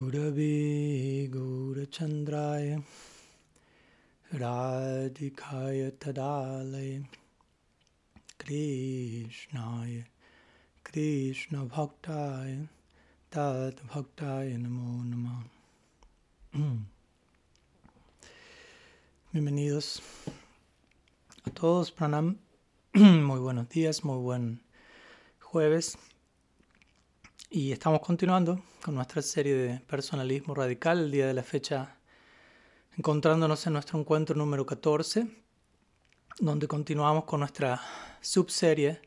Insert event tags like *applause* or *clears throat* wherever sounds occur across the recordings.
Guravi Gurachandraya Radhikaya Tadalaya Krishnaya Krishna Bhaktaya Tad Bhaktaya Namo Namo *clears throat* Bienvenidos a todos, Pranam. *clears throat* Muy buenos días, muy buen jueves. Y estamos continuando con nuestra serie de personalismo radical, el día de la fecha, encontrándonos en nuestro encuentro número 14, donde continuamos con nuestra subserie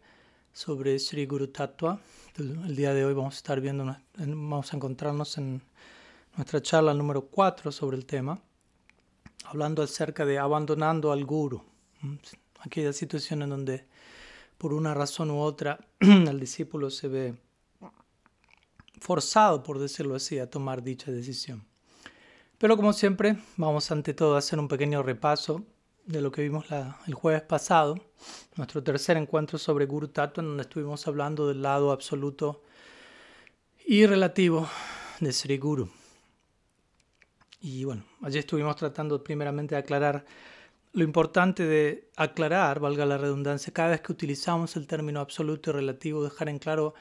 sobre Sri Guru Tattva. El día de hoy vamos a estar viendo, vamos a encontrarnos en nuestra charla número 4 sobre el tema, hablando acerca de abandonando al Guru, aquella situación en donde por una razón u otra *clears throat* el discípulo se ve forzado, por decirlo así, a tomar dicha decisión. Pero como siempre, vamos ante todo a hacer un pequeño repaso de lo que vimos el jueves pasado, nuestro tercer encuentro sobre Guru Tattva, en donde estuvimos hablando del lado absoluto y relativo de Sri Guru. Y bueno, allí estuvimos tratando primeramente de aclarar lo importante de aclarar, valga la redundancia, cada vez que utilizamos el término absoluto y relativo, dejar en claro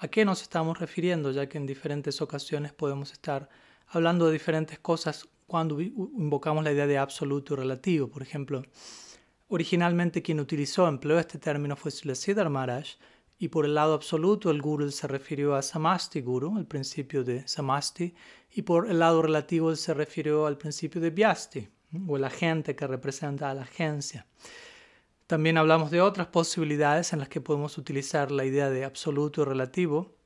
a qué nos estamos refiriendo, ya que en diferentes ocasiones podemos estar hablando de diferentes cosas cuando invocamos la idea de absoluto y relativo. Por ejemplo, originalmente quien utilizó, empleó este término fue Siddhar Maharaj, y por el lado absoluto el guru se refirió a Samasti Guru, el principio de Samasti, y por el lado relativo él se refirió al principio de Vyasti, o el agente que representa a la agencia. También hablamos de otras posibilidades en las que podemos utilizar la idea de absoluto y relativo,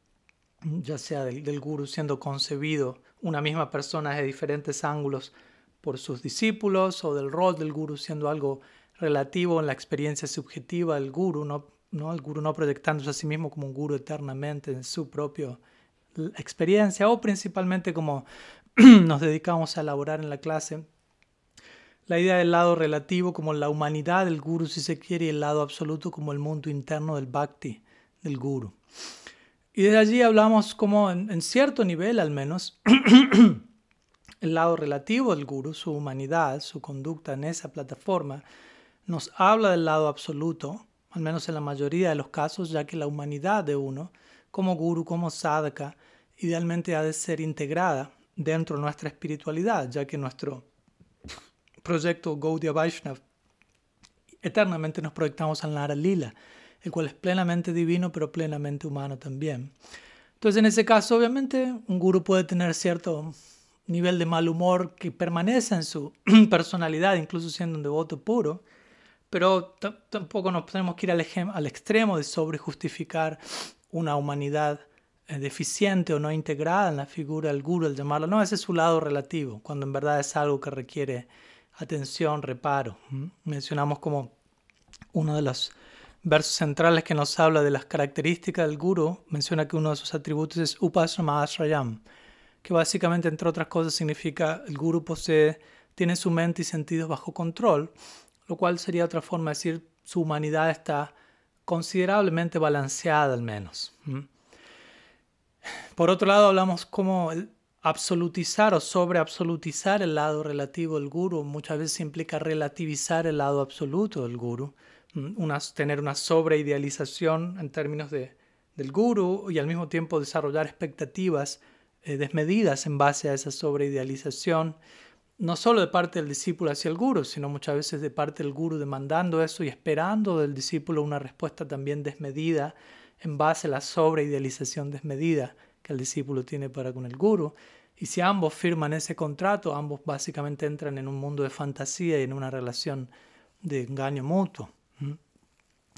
ya sea del, guru siendo concebido una misma persona de diferentes ángulos por sus discípulos o del rol del guru siendo algo relativo en la experiencia subjetiva del guru, no, no el guru no proyectándose a sí mismo como un guru eternamente en su propia experiencia o principalmente como *clears throat* nos dedicamos a elaborar en la clase la idea del lado relativo como la humanidad del guru, si se quiere, y el lado absoluto como el mundo interno del bhakti del guru. Y desde allí hablamos como en, cierto nivel al menos, *clears throat* el lado relativo del guru, su humanidad, su conducta en esa plataforma, nos habla del lado absoluto, al menos en la mayoría de los casos, ya que la humanidad de uno, como guru, como sadhaka, idealmente ha de ser integrada dentro de nuestra espiritualidad, ya que nuestro proyecto Gaudiya Vaishnav, eternamente nos proyectamos al Nara Lila, el cual es plenamente divino pero plenamente humano también. Entonces, en ese caso, obviamente, un guru puede tener cierto nivel de mal humor que permanece en su *clears throat* personalidad, incluso siendo un devoto puro, pero tampoco nos tenemos que ir al, al extremo de sobrejustificar una humanidad eh, deficiente o no integrada en la figura del guru, el llamarlo. No, ese es su lado relativo, cuando en verdad es algo que requiere atención, reparo. Mencionamos como uno de los versos centrales que nos habla de las características del guru, menciona que uno de sus atributos es upasrama asrayam, que básicamente, entre otras cosas, significa el guru posee, tiene su mente y sentidos bajo control, lo cual sería otra forma de decir su humanidad está considerablemente balanceada al menos. Por otro lado, hablamos como absolutizar o sobreabsolutizar el lado relativo del guru muchas veces implica relativizar el lado absoluto del guru, mm, una, tener una sobreidealización en términos de, del guru y al mismo tiempo desarrollar expectativas eh, desmedidas en base a esa sobreidealización, no solo de parte del discípulo hacia el guru, sino muchas veces de parte del guru demandando eso y esperando del discípulo una respuesta también desmedida en base a la sobreidealización desmedida que el discípulo tiene para con el guru. Y si ambos firman ese contrato, ambos básicamente entran en un mundo de fantasía y en una relación de engaño mutuo.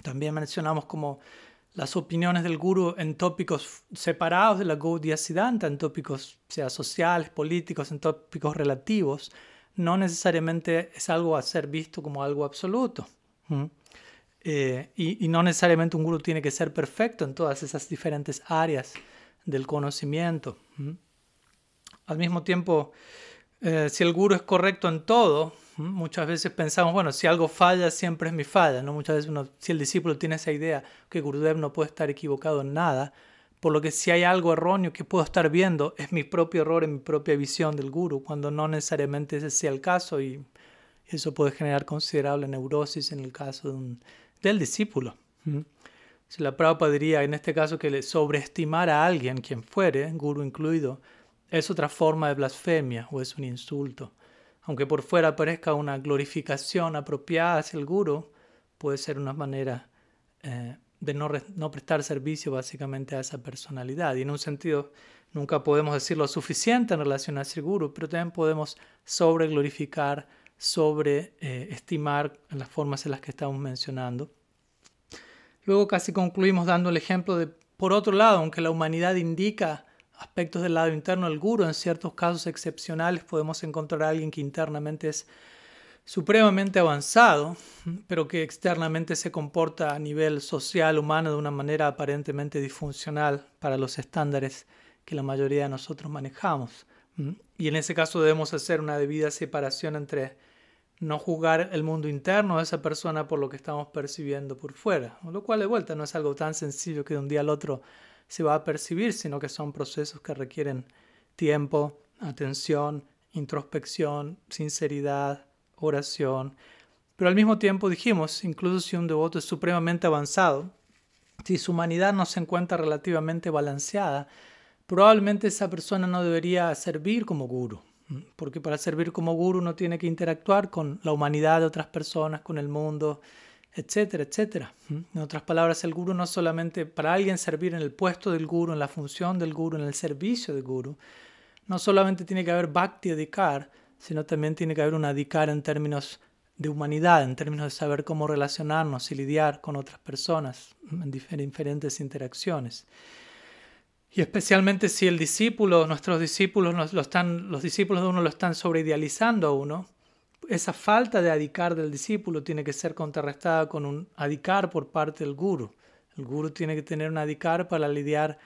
También mencionamos como las opiniones del guru en tópicos separados de la Gaudiya Siddhanta, en tópicos sea sociales, políticos, en tópicos relativos, no necesariamente es algo a ser visto como algo absoluto. Eh, y, y, no necesariamente un guru tiene que ser perfecto en todas esas diferentes áreas del conocimiento. Al mismo tiempo, eh, si el guru es correcto en todo, muchas veces pensamos, bueno, si algo falla, siempre es mi falla. ¿no? Muchas veces, si el discípulo tiene esa idea que Gurudev no puede estar equivocado en nada, Por lo que si hay algo erróneo que puedo estar viendo, es mi propio error en mi propia visión del guru, cuando no necesariamente ese sea el caso y eso puede generar considerable neurosis en el caso del discípulo. Si la Prabhupada diría en este caso que sobreestimar a alguien, quien fuere, guru incluido, es otra forma de blasfemia o es un insulto. Aunque por fuera parezca una glorificación apropiada hacia el guru, puede ser una manera eh, de no, prestar servicio básicamente a esa personalidad. Y en un sentido, nunca podemos decir lo suficiente en relación a ese guru, pero también podemos sobre glorificar, sobre eh, estimar en las formas en las que estamos mencionando. Luego casi concluimos dando el ejemplo de, por otro lado, aunque la humanidad indica aspectos del lado interno del guru, en ciertos casos excepcionales podemos encontrar a alguien que internamente es supremamente avanzado, pero que externamente se comporta a nivel social, humano, de una manera aparentemente disfuncional para los estándares que la mayoría de nosotros manejamos. Y en ese caso debemos hacer una debida separación entre no juzgar el mundo interno de esa persona por lo que estamos percibiendo por fuera, lo cual de vuelta no es algo tan sencillo que de un día al otro se va a percibir, sino que son procesos que requieren tiempo, atención, introspección, sinceridad, oración. Pero al mismo tiempo dijimos, incluso si un devoto es supremamente avanzado, si su humanidad no se encuentra relativamente balanceada, probablemente esa persona no debería servir como guru, porque para servir como guru uno tiene que interactuar con la humanidad de otras personas, con el mundo, etcétera, etcétera. En otras palabras, el guru no solamente para alguien servir en el puesto del guru, en la función del guru, en el servicio del guru, no solamente tiene que haber bhakti adhikar, sino también tiene que haber un adhikar en términos de humanidad, en términos de saber cómo relacionarnos y lidiar con otras personas en diferentes interacciones. Y especialmente si el discípulo, nuestros discípulos, lo están, los discípulos de uno lo están sobreidealizando a uno, esa falta de adicar del discípulo tiene que ser contrarrestada con un adicar por parte del guru. El guru tiene que tener un adicar para lidiar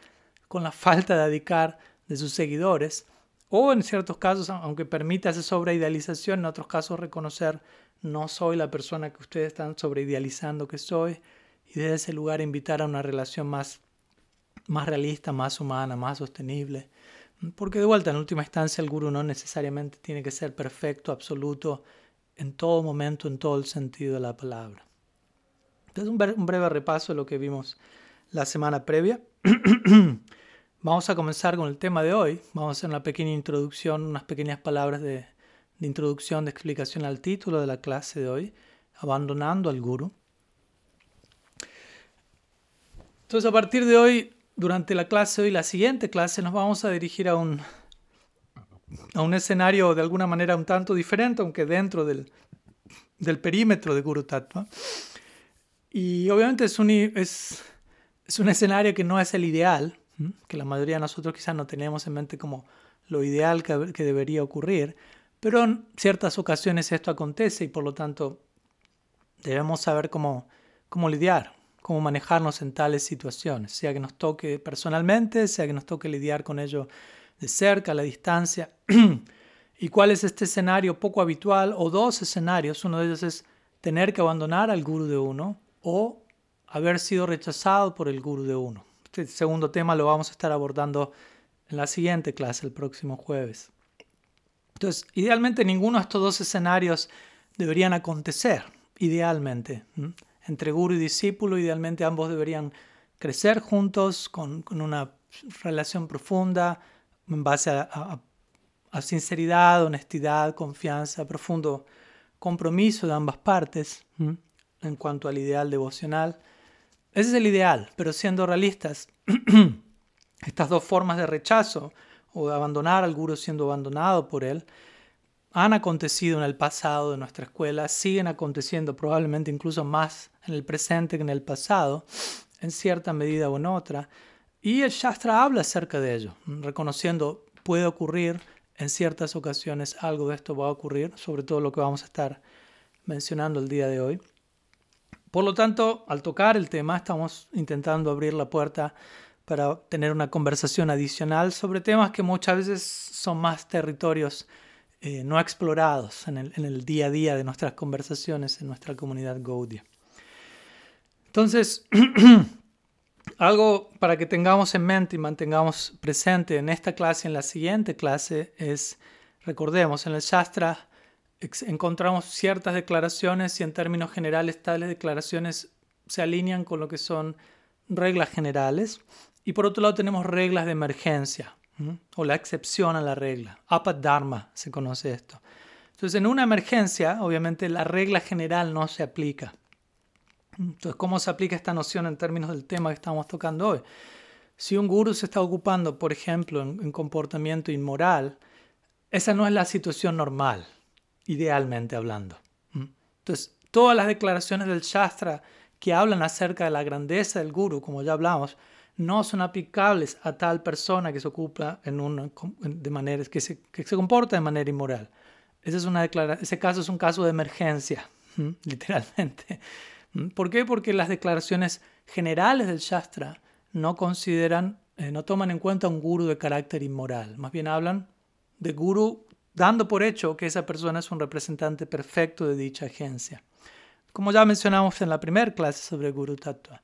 con la falta de adicar de sus seguidores. O en ciertos casos, aunque permita esa sobreidealización, en otros casos reconocer no soy la persona que ustedes están sobreidealizando que soy y desde ese lugar invitar a una relación más, más realista, más humana, más sostenible. Porque de vuelta, en última instancia, el guru no necesariamente tiene que ser perfecto, absoluto, en todo momento, en todo el sentido de la palabra. Entonces, un breve repaso de lo que vimos la semana previa. *clears throat* Vamos a comenzar con el tema de hoy. Vamos a hacer una pequeña introducción, unas pequeñas palabras de, de introducción, de explicación al título de la clase de hoy, abandonando al guru. Entonces, a partir de hoy durante la clase hoy, la siguiente clase, nos vamos a dirigir a un, a un escenario de alguna manera un tanto diferente, aunque dentro del, del perímetro de Guru Tattva. Y obviamente es un, es, es un escenario que no es el ideal, que la mayoría de nosotros quizás no tenemos en mente como lo ideal que, que debería ocurrir, pero en ciertas ocasiones esto acontece y por lo tanto debemos saber cómo, cómo lidiar cómo manejarnos en tales situaciones, sea que nos toque personalmente, sea que nos toque lidiar con ello de cerca, a la distancia. *clears throat* ¿Y cuál es este escenario poco habitual? O dos escenarios. Uno de ellos es tener que abandonar al guru de uno o haber sido rechazado por el guru de uno. Este segundo tema lo vamos a estar abordando en la siguiente clase, el próximo jueves. Entonces, idealmente ninguno de estos dos escenarios deberían acontecer, idealmente entre guru y discípulo, idealmente ambos deberían crecer juntos con, una relación profunda en base a, sinceridad, honestidad, confianza, profundo compromiso de ambas partes en cuanto al ideal devocional. Ese es el ideal, pero siendo realistas, *clears throat* estas dos formas de rechazo o de abandonar al guru siendo abandonado por él, han acontecido en el pasado de nuestra escuela, siguen aconteciendo probablemente incluso más en el presente que en el pasado, en cierta medida o en otra. Y el Shastra habla acerca de ello, reconociendo puede ocurrir en ciertas ocasiones algo de esto va a ocurrir, sobre todo lo que vamos a estar mencionando el día de hoy. Por lo tanto, al tocar el tema, estamos intentando abrir la puerta para tener una conversación adicional sobre temas que muchas veces son más territorios eh, no explorados en el, día a día de nuestras conversaciones en nuestra comunidad Gaudia. Entonces, *clears throat* algo para que tengamos en mente y mantengamos presente en esta clase y en la siguiente clase es, recordemos, en el Shastra encontramos ciertas declaraciones y en términos generales tales declaraciones se alinean con lo que son reglas generales. Y por otro lado tenemos reglas de emergencia o la excepción a la regla. Apadharma se conoce esto. Entonces en una emergencia obviamente la regla general no se aplica. Entonces, ¿cómo se aplica esta noción en términos del tema que estamos tocando hoy? Si un guru se está ocupando, por ejemplo, en, comportamiento inmoral, esa no es la situación normal, idealmente hablando. Entonces, todas las declaraciones del Shastra que hablan acerca de la grandeza del guru, como ya hablamos, no son aplicables a tal persona que se ocupa en una, de manera, que se, que se comporta de manera inmoral. Ese, es una ese caso es un caso de emergencia, *laughs* literalmente. ¿Por qué? Porque las declaraciones generales del Shastra no consideran, eh, no toman en cuenta un guru de carácter inmoral. Más bien hablan de guru dando por hecho que esa persona es un representante perfecto de dicha agencia. Como ya mencionamos en la primera clase sobre Guru Tattva.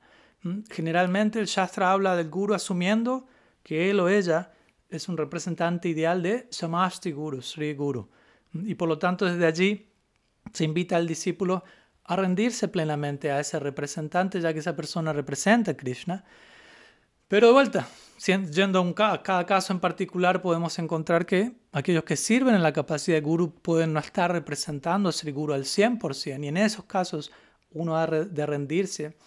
Generalmente el Shastra habla del guru asumiendo que él o ella es un representante ideal de Samasti Guru, Sri Guru. Y por lo tanto desde allí se invita al discípulo a rendirse plenamente a ese representante, ya que esa persona representa a Krishna. Pero de vuelta, yendo a, cada caso en particular, podemos encontrar que aquellos que sirven en la capacidad de guru pueden no estar representando a Sri Guru al 100%, y en esos casos uno ha de rendirse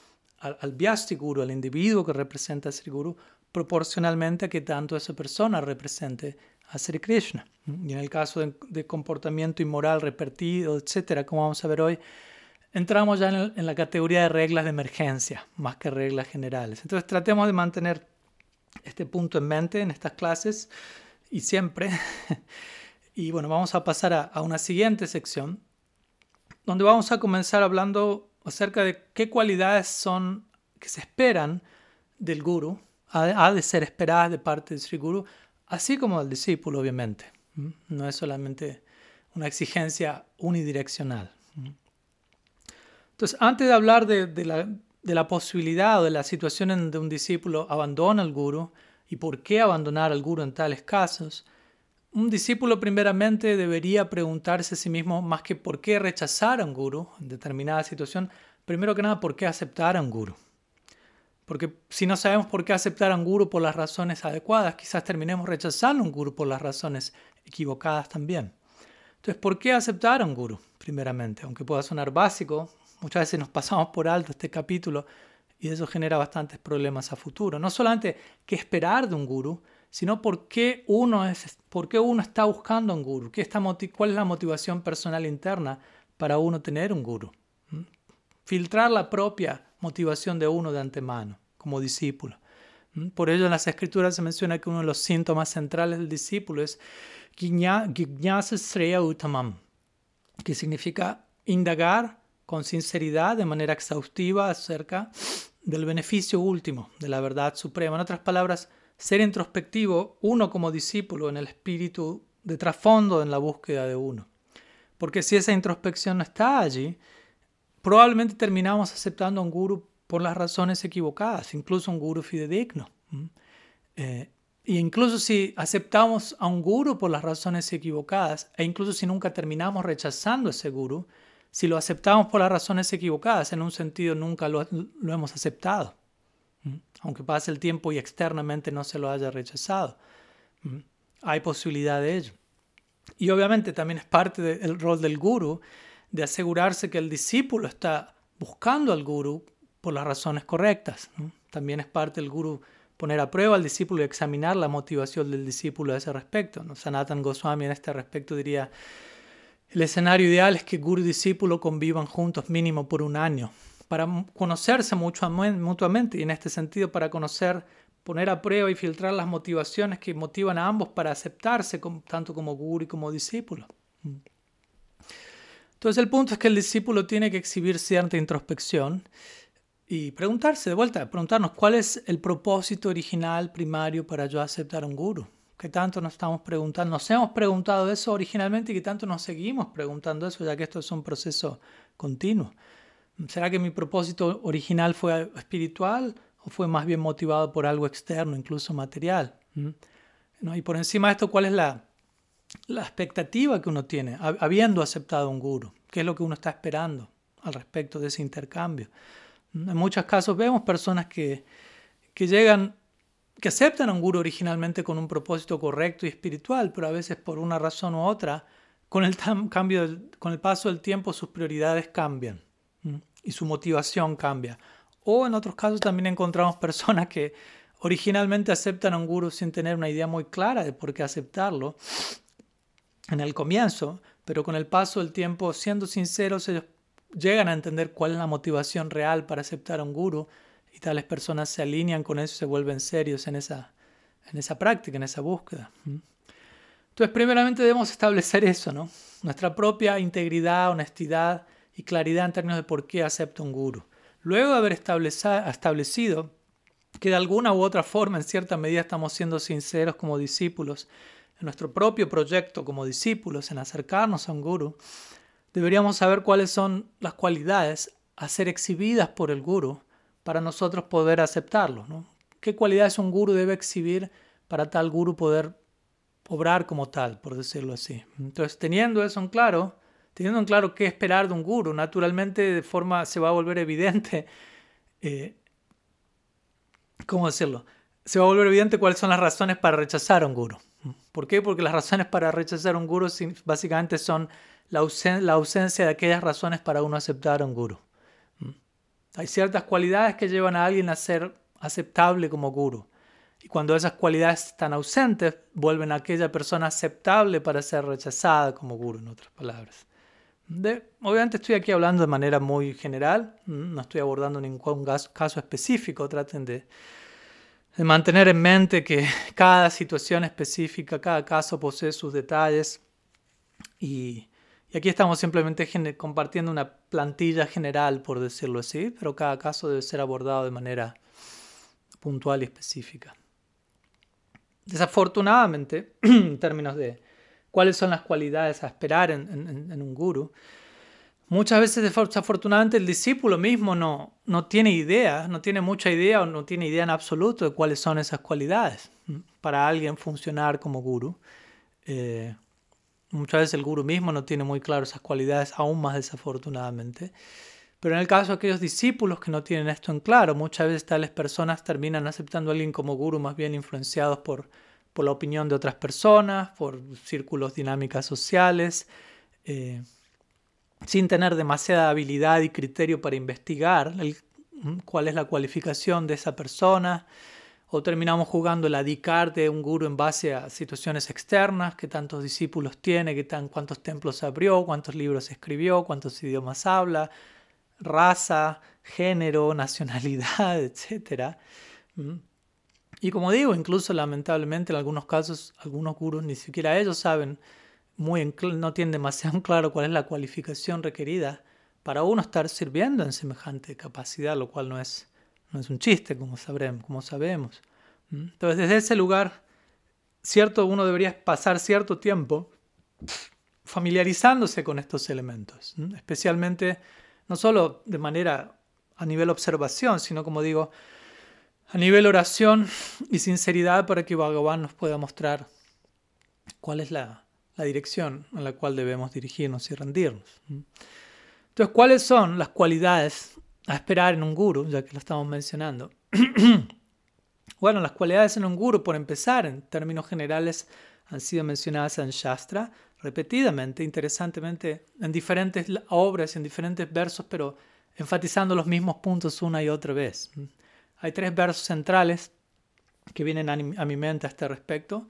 al, al Vyasti Guru, al individuo que representa a Sri Guru, proporcionalmente a que tanto esa persona represente a Sri Krishna. Y en el caso de, de comportamiento inmoral repetido, etcétera, como vamos a ver hoy, entramos ya en, la categoría de reglas de emergencia, más que reglas generales. Entonces tratemos de mantener este punto en mente en estas clases y siempre. *laughs* y bueno, vamos a pasar a, una siguiente sección, donde vamos a comenzar hablando acerca de qué cualidades son que se esperan del guru, ha de ser esperadas de parte del Sri Guru, así como del discípulo, obviamente. No es solamente una exigencia unidireccional. Entonces, antes de hablar de, la, posibilidad o de la situación en donde un discípulo abandona al guru y por qué abandonar al guru en tales casos, un discípulo primeramente debería preguntarse a sí mismo más que por qué rechazar a un guru en determinada situación, primero que nada por qué aceptar a un guru. Porque si no sabemos por qué aceptar a un guru por las razones adecuadas, quizás terminemos rechazando a un guru por las razones equivocadas también. Entonces, ¿por qué aceptar a un guru? Primeramente, aunque pueda sonar básico, Muchas veces nos pasamos por alto este capítulo y eso genera bastantes problemas a futuro. No solamente qué esperar de un guru, sino por qué uno, es, por qué uno está buscando un guru, ¿Qué está, cuál es la motivación personal interna para uno tener un guru. Filtrar la propia motivación de uno de antemano, como discípulo. Por ello en las escrituras se menciona que uno de los síntomas centrales del discípulo es Gijnasa Sreya Utamam, que significa indagar con sinceridad, de manera exhaustiva, acerca del beneficio último de la verdad suprema. En otras palabras, ser introspectivo, uno como discípulo, en el espíritu de trasfondo en la búsqueda de uno. Porque si esa introspección no está allí, probablemente terminamos aceptando a un guru por las razones equivocadas, incluso un guru fidedigno. Eh, y incluso si aceptamos a un guru por las razones equivocadas, e incluso si nunca terminamos rechazando a ese guru, si lo aceptamos por las razones equivocadas, en un sentido nunca lo, hemos aceptado, aunque pase el tiempo y externamente no se lo haya rechazado. Hay posibilidad de ello. Y obviamente también es parte del rol del guru de asegurarse que el discípulo está buscando al guru por las razones correctas. También es parte del guru poner a prueba al discípulo y examinar la motivación del discípulo a ese respecto. Sanatan Goswami en este respecto diría, el escenario ideal es que guru y discípulo convivan juntos mínimo por un año, para conocerse mutuamente y en este sentido para conocer, poner a prueba y filtrar las motivaciones que motivan a ambos para aceptarse tanto como guru y como discípulo. Entonces el punto es que el discípulo tiene que exhibir cierta introspección y preguntarse de vuelta, preguntarnos cuál es el propósito original primario para yo aceptar un guru. ¿Qué tanto nos estamos preguntando? Nos hemos preguntado eso originalmente y que tanto nos seguimos preguntando eso, ya que esto es un proceso continuo. ¿Será que mi propósito original fue espiritual o fue más bien motivado por algo externo, incluso material. ¿no? Y por encima de esto, ¿cuál es la, expectativa que uno tiene habiendo aceptado un guru? ¿Qué es lo que uno está esperando al respecto de ese intercambio? En muchos casos vemos personas que, llegan, que aceptan a un guru originalmente con un propósito correcto y espiritual, pero a veces por una razón u otra, con el, cambio con el paso del tiempo sus prioridades cambian y su motivación cambia. O en otros casos también encontramos *laughs* personas que originalmente aceptan a un guru sin tener una idea muy clara de por qué aceptarlo en el comienzo, pero con el paso del tiempo, siendo sinceros, ellos llegan a entender cuál es la motivación real para aceptar a un guru y tales personas se alinean con eso y se vuelven serios en esa, en esa práctica, en esa búsqueda. Entonces, primeramente debemos establecer eso, ¿no? Nuestra propia integridad, honestidad y claridad en términos de por qué acepto un guru. Luego de haber establecido que de alguna u otra forma, en cierta medida, estamos siendo sinceros como discípulos en nuestro propio proyecto como discípulos, en acercarnos a un guru, deberíamos saber cuáles son las cualidades a ser exhibidas por el guru para nosotros poder aceptarlo. ¿no? ¿Qué cualidades un guru debe exhibir para tal guru poder obrar como tal, por decirlo así? Entonces, teniendo eso en claro, teniendo en claro qué esperar de un guru, naturalmente de forma se va a volver evidente, eh, ¿cómo decirlo? Se va a volver evidente cuáles son las razones para rechazar a un guru. ¿Por qué? Porque las razones para rechazar a un guru básicamente son la, ausencia de aquellas razones para uno aceptar a un guru. ¿Mm? Hay ciertas cualidades que llevan a alguien a ser aceptable como guru. Y cuando esas cualidades están ausentes, vuelven a aquella persona aceptable para ser rechazada como guru, en otras palabras. Obviamente estoy aquí hablando de manera muy general, no estoy abordando ningún caso específico, traten de, mantener en mente que *laughs* cada situación específica, cada caso posee sus detalles y, y aquí estamos simplemente compartiendo una plantilla general, por decirlo así, pero cada caso debe ser abordado de manera puntual y específica. Desafortunadamente, *clears throat* en términos de cuáles son las cualidades a esperar en, un guru, muchas veces desafortunadamente el discípulo mismo no, no tiene idea, no tiene mucha idea o no tiene idea en absoluto de cuáles son esas cualidades para alguien funcionar como guru. Eh, Muchas veces el guru mismo no tiene muy claro esas cualidades, aún más desafortunadamente. Pero en el caso de aquellos discípulos que no tienen esto en claro, muchas veces tales personas terminan aceptando a alguien como guru más bien influenciados por, por la opinión de otras personas, por círculos dinámicas sociales, eh, sin tener demasiada habilidad y criterio para investigar cuál es la cualificación de esa persona o terminamos jugando el adicar de un guru en base a situaciones externas, qué tantos discípulos tiene, qué tan, cuántos templos abrió, cuántos libros escribió, cuántos idiomas habla, raza, género, *laughs* nacionalidad, etc. Y como digo, incluso lamentablemente en algunos casos, algunos gurus ni siquiera ellos saben, muy no tienen demasiado *laughs* claro cuál es la cualificación requerida para uno estar sirviendo en semejante capacidad, lo cual no es no es un chiste, como sabremos, como sabemos. Entonces, desde ese lugar, cierto, uno debería pasar cierto tiempo familiarizándose con estos elementos, especialmente no solo de manera a nivel observación, sino como digo, a nivel oración y sinceridad para que Bhagavan nos pueda mostrar cuál es la, dirección en la cual debemos dirigirnos y rendirnos. Entonces, ¿cuáles son las cualidades a esperar en un guru, ya que lo estamos mencionando. *clears throat* bueno, las cualidades en un guru, por empezar, en términos generales, han sido mencionadas en Shastra repetidamente, interesantemente, en diferentes obras, en diferentes versos, pero enfatizando los mismos puntos una y otra vez. Hay tres versos centrales que vienen a mi mente a este respecto.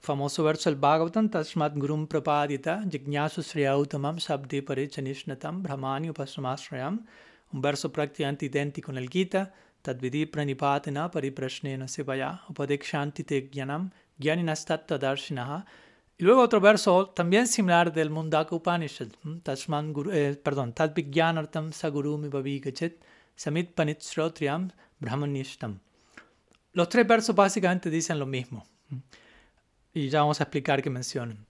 Famoso verso del Bhagavatam, Tashmat Gurum Prapadita, Jignasu Sriyautamam Sabdi Parichanishnatam Brahmani Upasramasrayam un verso prácticamente idéntico en el Gita, Tadvidi pranipatena pariprashnena sevaya upadikshanti te jnanam jnaninastatta darshinaha. Y luego otro verso también similar del Mundaka Upanishad, Tashman eh, perdón, Tadvigyanartam sagurumi babigachet samit panitsrotriam brahmanishtam. Los tres versos básicamente dicen lo mismo. Y ya vamos a explicar qué mencionan.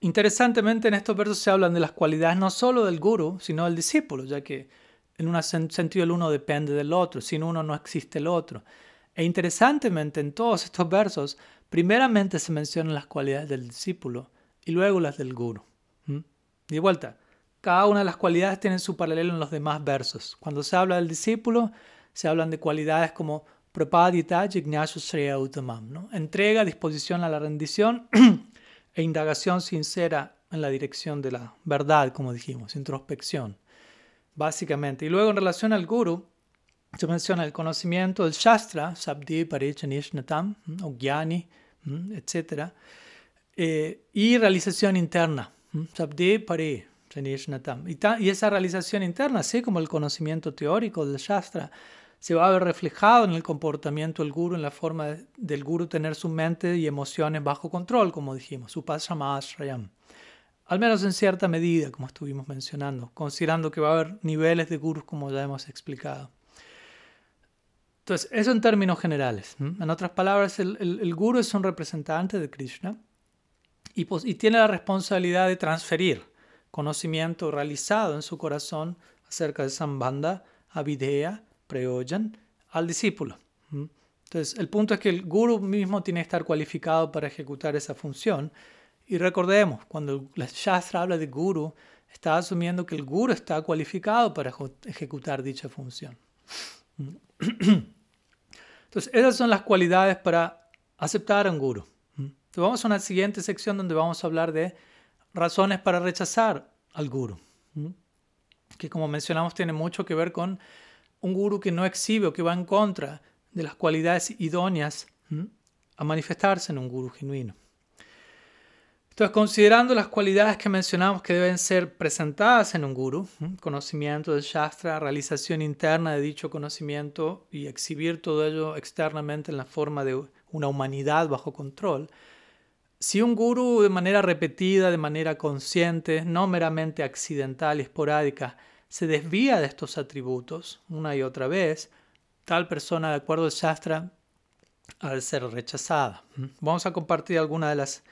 Interesantemente, en estos versos se hablan de las cualidades no solo del guru, sino del discípulo, ya que en un sentido el uno depende del otro, sin uno no existe el otro. E interesantemente en todos estos versos, primeramente se mencionan las cualidades del discípulo y luego las del guru. De vuelta, cada una de las cualidades tiene su paralelo en los demás versos. Cuando se habla del discípulo, se hablan de cualidades como prapadita jignashu sreya utamam, ¿no? entrega, disposición a la rendición *clears throat* e indagación sincera en la dirección de la verdad, como dijimos, introspección, básicamente. Y luego en relación al guru, se menciona el conocimiento del Shastra, Sabdi, Parichanishnatam, o Gyani, etc. Eh, y realización interna, Sabdi, Parichanishnatam. Y esa realización interna, así como el conocimiento teórico del Shastra, se va a ver reflejado en el comportamiento del guru, en la forma del guru tener su mente y emociones bajo control, como dijimos, su Ashrayam. Al menos en cierta medida, como estuvimos mencionando, considerando que va a haber niveles de gurus como ya hemos explicado. Entonces, eso en términos generales. En otras palabras, el, el, guru es un representante de Krishna y, y, tiene la responsabilidad de transferir conocimiento realizado en su corazón acerca de Sambandha, Avideya, Preojan, al discípulo. Entonces, el punto es que el guru mismo tiene que estar cualificado para ejecutar esa función. Y recordemos, cuando la Shastra habla de guru, está asumiendo que el guru está cualificado para ejecutar dicha función. *clears throat* Entonces, esas son las cualidades para aceptar a un guru. Entonces, vamos a una siguiente sección donde vamos a hablar de razones para rechazar al guru, que como mencionamos tiene mucho que ver con un guru que no exhibe o que va en contra de las cualidades idóneas a manifestarse en un guru genuino. Entonces, considerando las cualidades que mencionamos que deben ser presentadas en un guru, conocimiento del Shastra, realización interna de dicho conocimiento y exhibir todo ello externamente en la forma de una humanidad bajo control, si un guru de manera repetida, de manera consciente, no meramente accidental y esporádica, se desvía de estos atributos una y otra vez, tal persona, de acuerdo al Shastra, ha de ser rechazada. Vamos a compartir algunas de las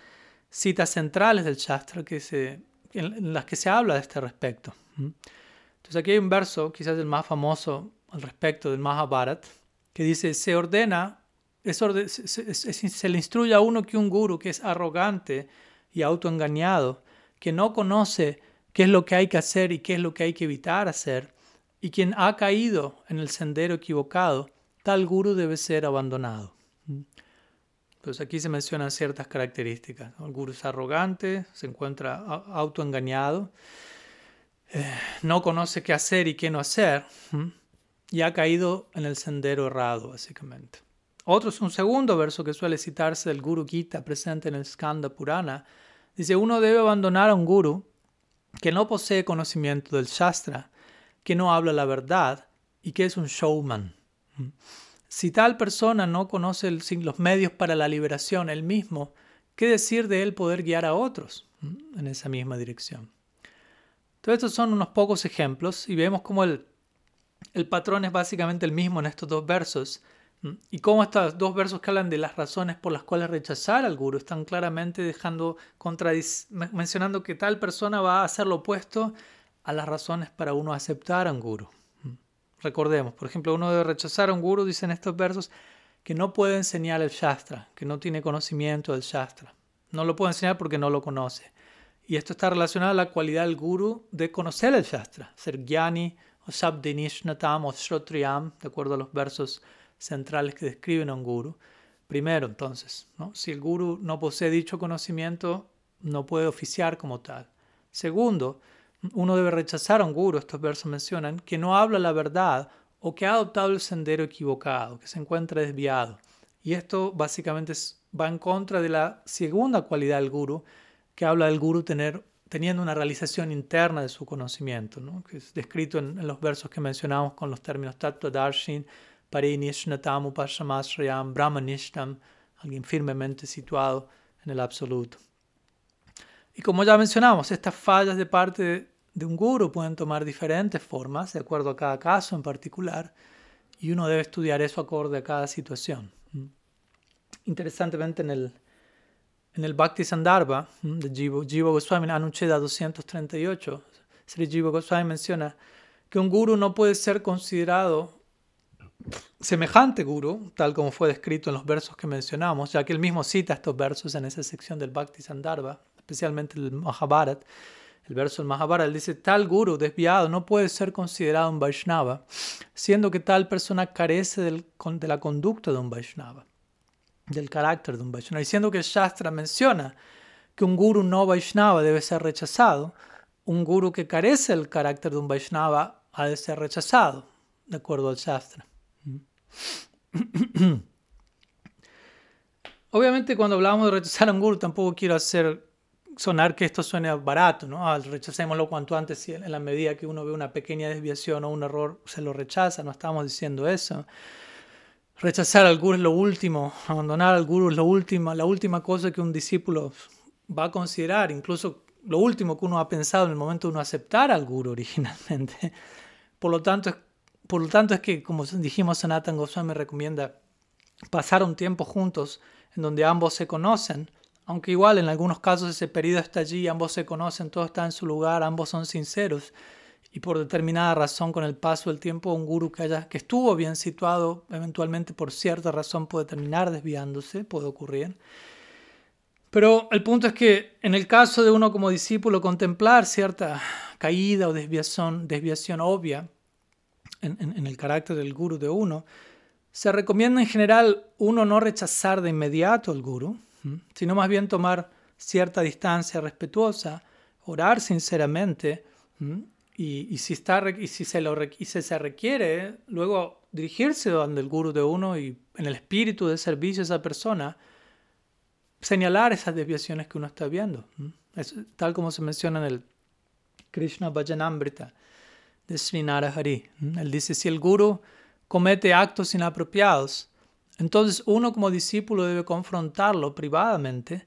citas centrales del Shastra se, en las que se habla de este respecto. Entonces aquí hay un verso, quizás el más famoso al respecto del Mahabharat, que dice, se ordena, se, le instruye a uno que un guru que es arrogante y autoengañado, que no conoce qué es lo que hay que hacer y qué es lo que hay que evitar hacer, y quien ha caído en el sendero equivocado, tal guru debe ser abandonado. Pues aquí se mencionan ciertas características. El guru es arrogante, se encuentra autoengañado, eh, no conoce qué hacer y qué no hacer, y ha caído en el sendero errado, básicamente. Otro es un segundo verso que suele citarse del Guru Gita presente en el Skanda Purana. Dice, uno debe abandonar a un guru que no posee conocimiento del Shastra, que no habla la verdad y que es un showman. Si tal persona no conoce los medios para la liberación él mismo, ¿qué decir de él poder guiar a otros en esa misma dirección? Todos estos son unos pocos ejemplos y vemos cómo el, el patrón es básicamente el mismo en estos dos versos y cómo estos dos versos que hablan de las razones por las cuales rechazar al guru están claramente dejando mencionando que tal persona va a hacer lo opuesto a las razones para uno aceptar a un guru. Recordemos, por ejemplo, uno debe rechazar a un guru, dicen estos versos, que no puede enseñar el Shastra, que no tiene conocimiento del Shastra. No lo puede enseñar porque no lo conoce. Y esto está relacionado a la cualidad del guru de conocer el Shastra, ser Gyani o Sabdinishnatam o Shrotriyam, de acuerdo a los versos centrales que describen a un guru. Primero, entonces, si el guru no posee dicho conocimiento, no puede oficiar como tal. Segundo, uno debe rechazar a un guru, estos versos mencionan, que no habla la verdad o que ha adoptado el sendero equivocado, que se encuentra desviado. Y esto básicamente va en contra de la segunda cualidad del guru, que habla del guru tener, teniendo una realización interna de su conocimiento, ¿no? que es descrito en, los versos que mencionamos con los términos Tattva Darshin, Parinishnatam Upashamasrayam Brahmanishtam, alguien firmemente situado en el absoluto. Y como ya mencionamos, estas fallas de parte de un guru pueden tomar diferentes formas, de acuerdo a cada caso en particular, y uno debe estudiar eso acorde a cada situación. Interesantemente, en el, en el Bhakti Sandarbha de Jiva, Jiva Goswami, Anucheda 238, Sri Jiva Goswami menciona que un guru no puede ser considerado semejante guru, tal como fue descrito en los versos que mencionamos, ya que él mismo cita estos versos en esa sección del Bhakti Sandarbha, especialmente el Mahabharat, el verso del Mahabharat, él dice, tal guru desviado no puede ser considerado un Vaishnava, siendo que tal persona carece de la conducta de un Vaishnava, del carácter de un Vaishnava, diciendo que el Shastra menciona que un guru no Vaishnava debe ser rechazado, un guru que carece del carácter de un Vaishnava ha de ser rechazado, de acuerdo al Shastra. *clears throat* Obviamente cuando hablamos de rechazar a un guru tampoco quiero hacer sonar que esto suene barato, ¿no? Ah, rechacémoslo cuanto antes, en la medida que uno ve una pequeña desviación o un error, se lo rechaza, no estamos diciendo eso. Rechazar al guru es lo último, abandonar al guru es lo último, la última cosa que un discípulo va a considerar, incluso lo último que uno ha pensado en el momento de uno aceptar al guru originalmente. Por lo tanto, por lo tanto es que, como dijimos, Sanatan Goswami recomienda pasar un tiempo juntos en donde ambos se conocen, aunque igual en algunos casos ese periodo está allí, ambos se conocen, todo está en su lugar, ambos son sinceros y por determinada razón con el paso del tiempo un guru que, haya, que estuvo bien situado eventualmente por cierta razón puede terminar desviándose, puede ocurrir. Pero el punto es que en el caso de uno como discípulo contemplar cierta caída o desviación, desviación obvia en, el carácter del guru de uno, se recomienda en general uno no rechazar de inmediato al guru, sino más bien tomar cierta distancia respetuosa, orar sinceramente y, si, está, y si, se lo, y si se requiere, luego dirigirse donde el guru de uno y en el espíritu de servicio a esa persona, señalar esas desviaciones que uno está viendo. Tal como se menciona en el Krishna Bhajanamrita de Srinara Hari. Él dice, si el guru comete actos inapropiados, entonces uno como discípulo debe confrontarlo privadamente,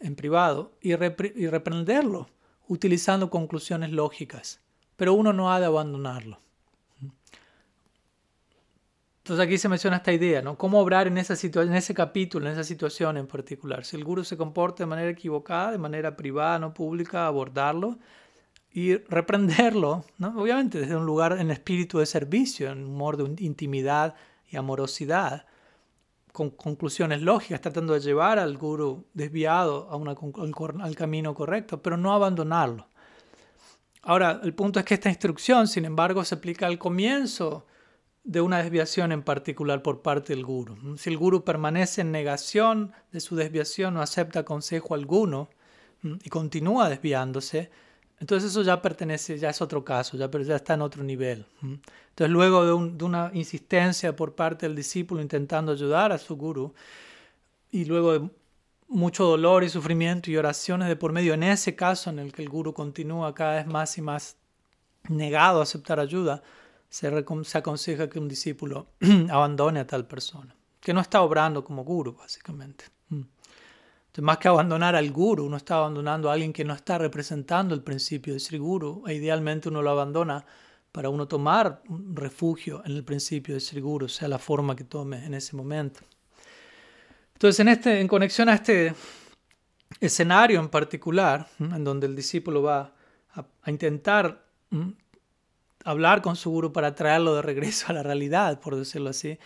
en privado, y, y reprenderlo utilizando conclusiones lógicas, pero uno no ha de abandonarlo. Entonces aquí se menciona esta idea, ¿no? Cómo obrar en, esa en ese capítulo, en esa situación en particular. Si el guru se comporta de manera equivocada, de manera privada, no pública, abordarlo y reprenderlo, ¿no? Obviamente desde un lugar en espíritu de servicio, en humor de intimidad y amorosidad, con conclusiones lógicas, tratando de llevar al guru desviado a una, al, al camino correcto, pero no abandonarlo. Ahora, el punto es que esta instrucción, sin embargo, se aplica al comienzo de una desviación en particular por parte del guru. Si el guru permanece en negación de su desviación, no acepta consejo alguno y continúa desviándose, entonces eso ya pertenece, ya es otro caso, ya, ya está en otro nivel. Entonces luego de, una insistencia por parte del discípulo intentando ayudar a su guru y luego de mucho dolor y sufrimiento y oraciones de por medio, en ese caso en el que el guru continúa cada vez más y más negado a aceptar ayuda, se, aconseja que un discípulo *clears throat* abandone a tal persona, que no está obrando como guru, básicamente. Entonces, más que abandonar al guru, uno está abandonando a alguien que no está representando el principio de Sri Guru, e idealmente uno lo abandona para uno tomar un refugio en el principio de Sri Guru, sea la forma que tome en ese momento. Entonces, en, este, en conexión a este escenario en particular, en donde el discípulo va a, a intentar hablar con su guru para traerlo de regreso a la realidad, por decirlo así.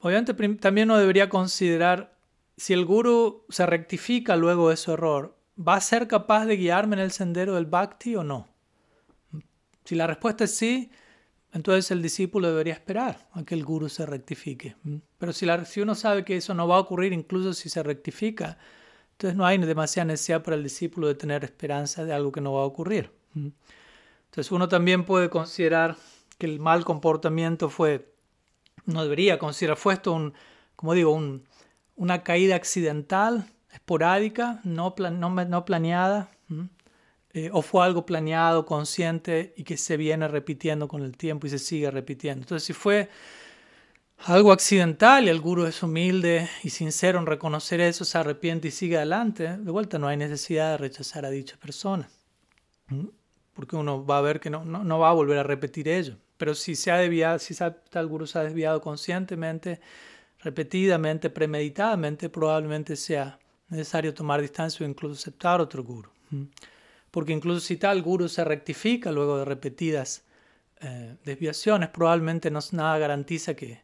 Obviamente también uno debería considerar si el guru se rectifica luego de su error, ¿va a ser capaz de guiarme en el sendero del bhakti o no? Si la respuesta es sí, entonces el discípulo debería esperar a que el guru se rectifique. Pero si, si uno sabe que eso no va a ocurrir incluso si se rectifica, entonces no hay demasiada necesidad para el discípulo de tener esperanza de algo que no va a ocurrir. Entonces uno también puede considerar que el mal comportamiento fue, no debería considerar, fue esto un, como digo, una caída accidental, esporádica, no, no, planeada, eh, o fue algo planeado, consciente y que se viene repitiendo con el tiempo y se sigue repitiendo. Entonces si fue algo accidental y el guru es humilde y sincero en reconocer eso, se arrepiente y sigue adelante, de vuelta no hay necesidad de rechazar a dicha persona porque uno va a ver que no, no, va a volver a repetir ello. Pero si se ha desviado, si tal gurú se ha desviado conscientemente, repetidamente, premeditadamente, probablemente sea necesario tomar distancia o incluso aceptar otro guru. Porque incluso si tal guru se rectifica luego de repetidas eh, desviaciones, probablemente no, nada garantiza que,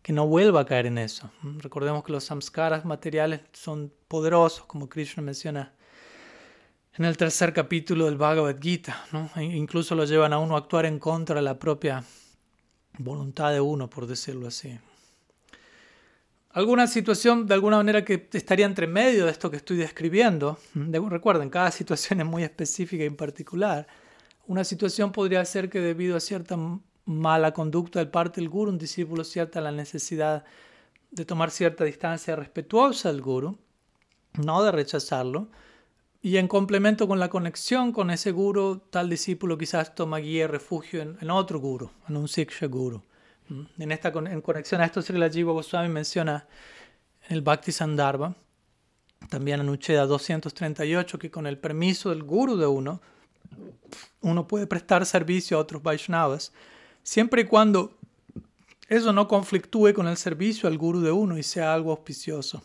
que no vuelva a caer en eso. Recordemos que los samskaras materiales son poderosos, como Krishna menciona en el tercer capítulo del Bhagavad Gita. E incluso lo llevan a uno a actuar en contra de la propia voluntad de uno, por decirlo así. Alguna situación de alguna manera que estaría entre medio de esto que estoy describiendo. Recuerden, cada situación *laughs* es muy específica y en particular. Una situación podría ser que debido a cierta mala conducta del parte del guru, un discípulo cierta la necesidad de tomar cierta distancia respetuosa del guru, no de rechazarlo, y en complemento con la conexión con ese guru, tal discípulo quizás toma guía y refugio en, otro guru, en un siksha guru. ¿Mm? En, esta, en conexión a esto, Srila Jiva Goswami menciona en el Bhakti Sandarbha, también en Ucheda 238, que con el permiso del guru de uno, uno puede prestar servicio a otros Vaishnavas siempre y cuando eso no conflictúe con el servicio al guru de uno y sea algo auspicioso.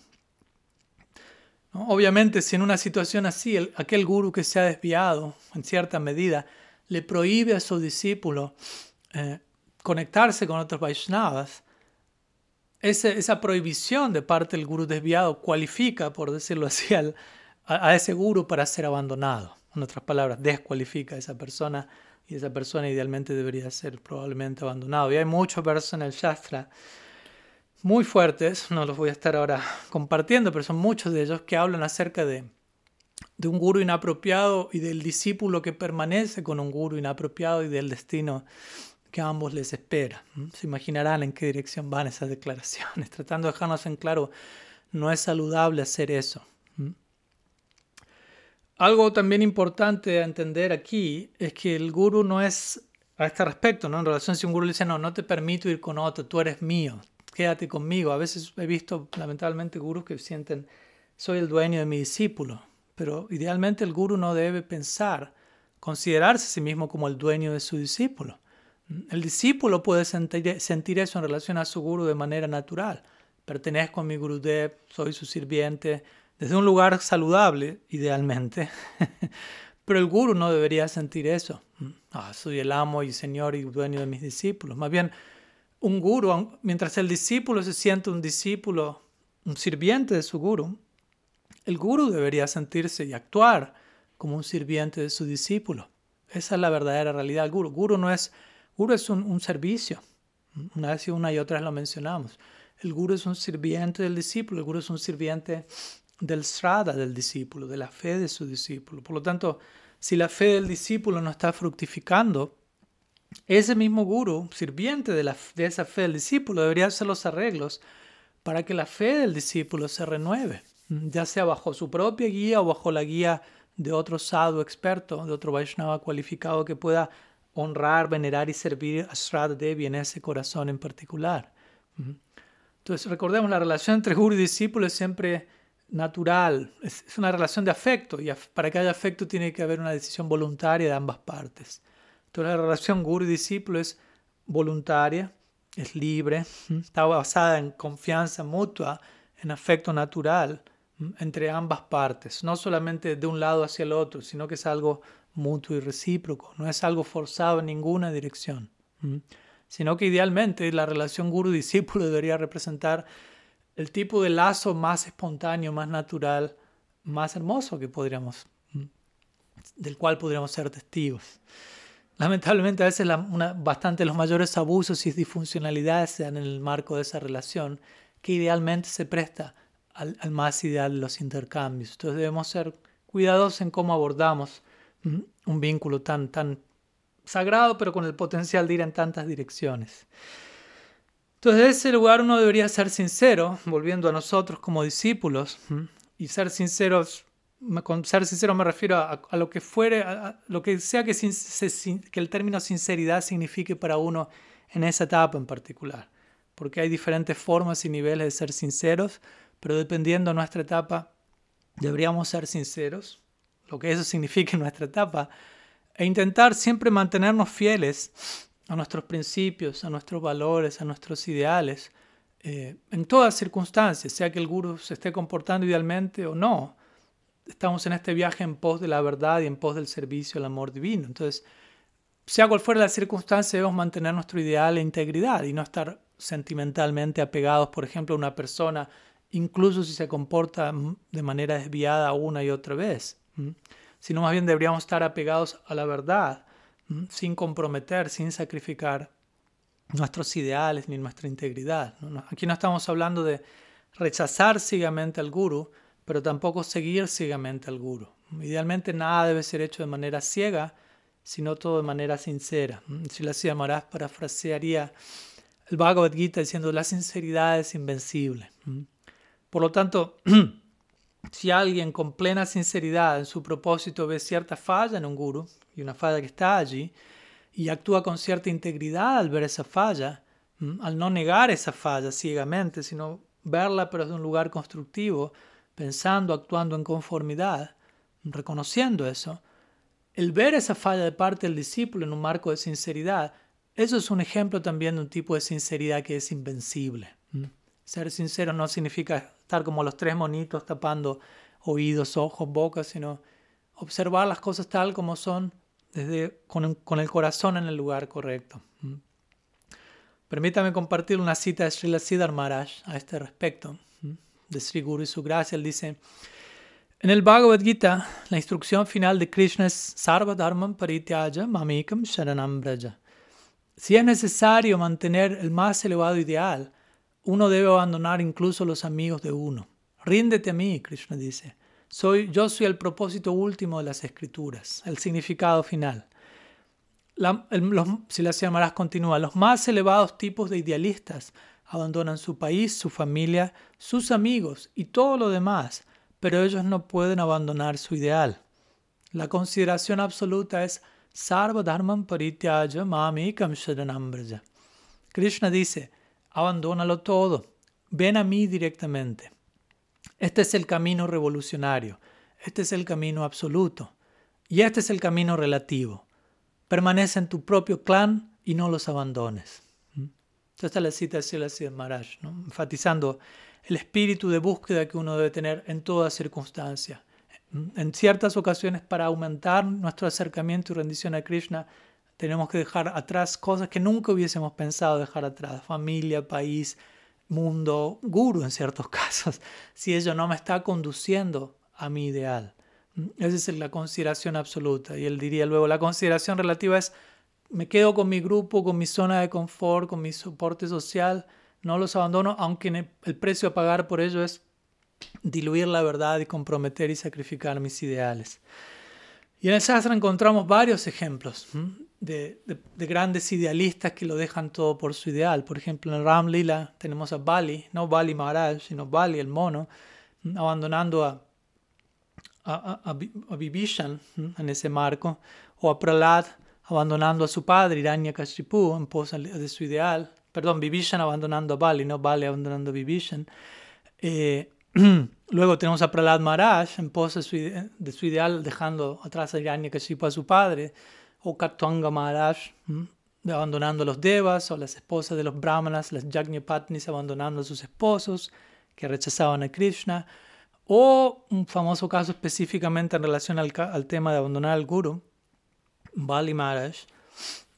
Obviamente, si en una situación así, aquel guru que se ha desviado en cierta medida le prohíbe a su discípulo eh, conectarse con otros Vaishnavas, esa prohibición de parte del guru desviado cualifica, por decirlo así, a ese guru para ser abandonado. En otras palabras, descualifica a esa persona y esa persona idealmente debería ser probablemente abandonado. Y hay muchos versos en el Shastra muy fuertes, no los voy a estar ahora compartiendo, pero son muchos de ellos que hablan acerca de, de un guru inapropiado y del discípulo que permanece con un guru inapropiado y del destino que a ambos les espera. Se imaginarán en qué dirección van esas *laughs* declaraciones, tratando de dejarnos en claro, no es saludable hacer eso. Algo también importante a entender aquí es que el guru no es a este respecto, ¿no? En relación si un guru le dice, no, no te permito ir con otro, tú eres mío, quédate conmigo. A veces he visto, lamentablemente, gurus que sienten, soy el dueño de mi discípulo, pero idealmente el guru no debe pensar, considerarse a sí mismo como el dueño de su discípulo. El discípulo puede sentir, eso en relación a su guru de manera natural. Pertenezco a mi gurudev, soy su sirviente, desde un lugar saludable, idealmente. *laughs* Pero el guru no debería sentir eso. Mm, ah, soy el amo y señor y dueño de mis discípulos. Más bien, un guru, mientras el discípulo se siente un discípulo, un sirviente de su guru, el guru debería sentirse y actuar como un sirviente de su discípulo. Esa es la verdadera realidad. El guru, guru no es, guru es un, un servicio. Una vez y una y otra lo mencionamos. El guru es un sirviente del discípulo, el guru es un sirviente del srada del discípulo, de la fe de su discípulo. Por lo tanto, si la fe del discípulo no está fructificando, ese mismo guru, sirviente de, la, de esa fe del discípulo, debería hacer los arreglos para que la fe del discípulo se renueve, ya sea bajo su propia guía o bajo la guía de otro sadhu experto, de otro Vaishnava cualificado que pueda honrar, venerar y servir a Srada Devi en ese corazón en particular. Entonces, recordemos, la relación entre guru y discípulo es siempre natural, es, una relación de afecto y para que haya afecto tiene que haber una decisión voluntaria de ambas partes. Entonces la relación guru y discípulo es voluntaria, es libre, está basada en confianza mutua, en afecto natural entre ambas partes, no solamente de un lado hacia el otro, sino que es algo mutuo y recíproco, no es algo forzado en ninguna dirección, sino que idealmente la relación guru-discípulo debería representar el tipo de lazo más espontáneo, más natural, más hermoso que podríamos, del cual podríamos ser testigos. Lamentablemente a veces una, bastante los mayores abusos y disfuncionalidades se dan en el marco de esa relación que idealmente se presta al, más ideal de los intercambios. Entonces debemos ser cuidadosos en cómo abordamos un vínculo tan, tan sagrado pero con el potencial de ir en tantas direcciones. Entonces, en ese lugar uno debería ser sincero, volviendo a nosotros como discípulos, y ser sinceros, con ser sincero me refiero a, lo que fuere, a, lo que sea que, que el término sinceridad signifique para uno en esa etapa en particular. Porque hay diferentes formas y niveles de ser sinceros, pero dependiendo de nuestra etapa, deberíamos ser sinceros, lo que eso signifique en nuestra etapa, e intentar siempre mantenernos fieles a nuestros principios, a nuestros valores, a nuestros ideales, eh, en todas circunstancias, sea que el guru se esté comportando idealmente o no. Estamos en este viaje en pos de la verdad y en pos del servicio al amor divino. Entonces, sea cual fuera la circunstancia, debemos mantener nuestro ideal e integridad y no estar sentimentalmente apegados, por ejemplo, a una persona, incluso si se comporta de manera desviada una y otra vez, sino más bien deberíamos estar apegados a la verdad, sin comprometer, sin sacrificar nuestros ideales ni nuestra integridad. Aquí no estamos hablando de rechazar ciegamente al guru, pero tampoco seguir ciegamente al guru. Idealmente nada debe ser hecho de manera ciega, sino todo de manera sincera. Si la Maharaj parafrasearía el Bhagavad Gita diciendo la sinceridad es invencible. Por lo tanto, *clears throat* si alguien con plena sinceridad en su propósito ve cierta falla en un guru y una falla que está allí, y actúa con cierta integridad al ver esa falla, al no negar esa falla ciegamente, sino verla pero desde un lugar constructivo, pensando, actuando en conformidad, reconociendo eso, el ver esa falla de parte del discípulo en un marco de sinceridad, eso es un ejemplo también de un tipo de sinceridad que es invencible. Ser sincero no significa estar como los tres monitos tapando oídos, ojos, boca, sino observar las cosas tal como son desde, con, con el corazón en el lugar correcto. Permítame compartir una cita de Srila Siddhar Maharaj a este respecto, de Sri Guru y su gracia. Él dice, en el Bhagavad Gita, la instrucción final de Krishna es Sarva Dharmam Parityaja Mamikam Sharanam Braja. Si es necesario mantener el más elevado ideal, uno debe abandonar incluso los amigos de uno. Ríndete a mí, Krishna dice. Soy, yo soy el propósito último de las escrituras, el significado final. si las llamarás continúa, los más elevados tipos de idealistas abandonan su país, su familia, sus amigos y todo lo demás, pero ellos no pueden abandonar su ideal. La consideración absoluta es Sarva Dharmam Parityaja Mamikam Krishna dice, abandónalo todo, ven a mí directamente. Este es el camino revolucionario, este es el camino absoluto y este es el camino relativo. Permanece en tu propio clan y no los abandones. ¿Mm? Esta es la cita de Siddhartha Maharaj, enfatizando el espíritu de búsqueda que uno debe tener en toda circunstancia. ¿Mm? En ciertas ocasiones, para aumentar nuestro acercamiento y rendición a Krishna, tenemos que dejar atrás cosas que nunca hubiésemos pensado dejar atrás, familia, país, mundo, guru en ciertos *laughs* casos, si ello no me está conduciendo a mi ideal. Esa es la consideración absoluta. Y él diría luego, la consideración relativa es, me quedo con mi grupo, con mi zona de confort, con mi soporte social, no los abandono, aunque el precio a pagar por ello es diluir la verdad y comprometer y sacrificar mis ideales. Y en el Shastra encontramos varios ejemplos de, grandes idealistas que lo dejan todo por su ideal. Por ejemplo, en Ram Lila tenemos a Bali, no Bali Maharaj, sino Bali el mono, abandonando a, a, a, Vibhishan en ese marco, o a Prahlad abandonando a su padre, Hiranyakashipu, en pos de su ideal. Perdón, Vibhishan abandonando a Bali, no Bali abandonando a Vibhishan. Eh, *clears throat* luego tenemos a Prahlad Maharaj en pos de su, de su ideal, dejando atrás a Hiranyakashipu a su padre o Katwanga Maharaj, abandonando a los devas, o las esposas de los brahmanas, las Yajñapatnis abandonando a sus esposos que rechazaban a Krishna, o un famoso caso específicamente en relación al, tema de abandonar al guru, Bali Maharaj,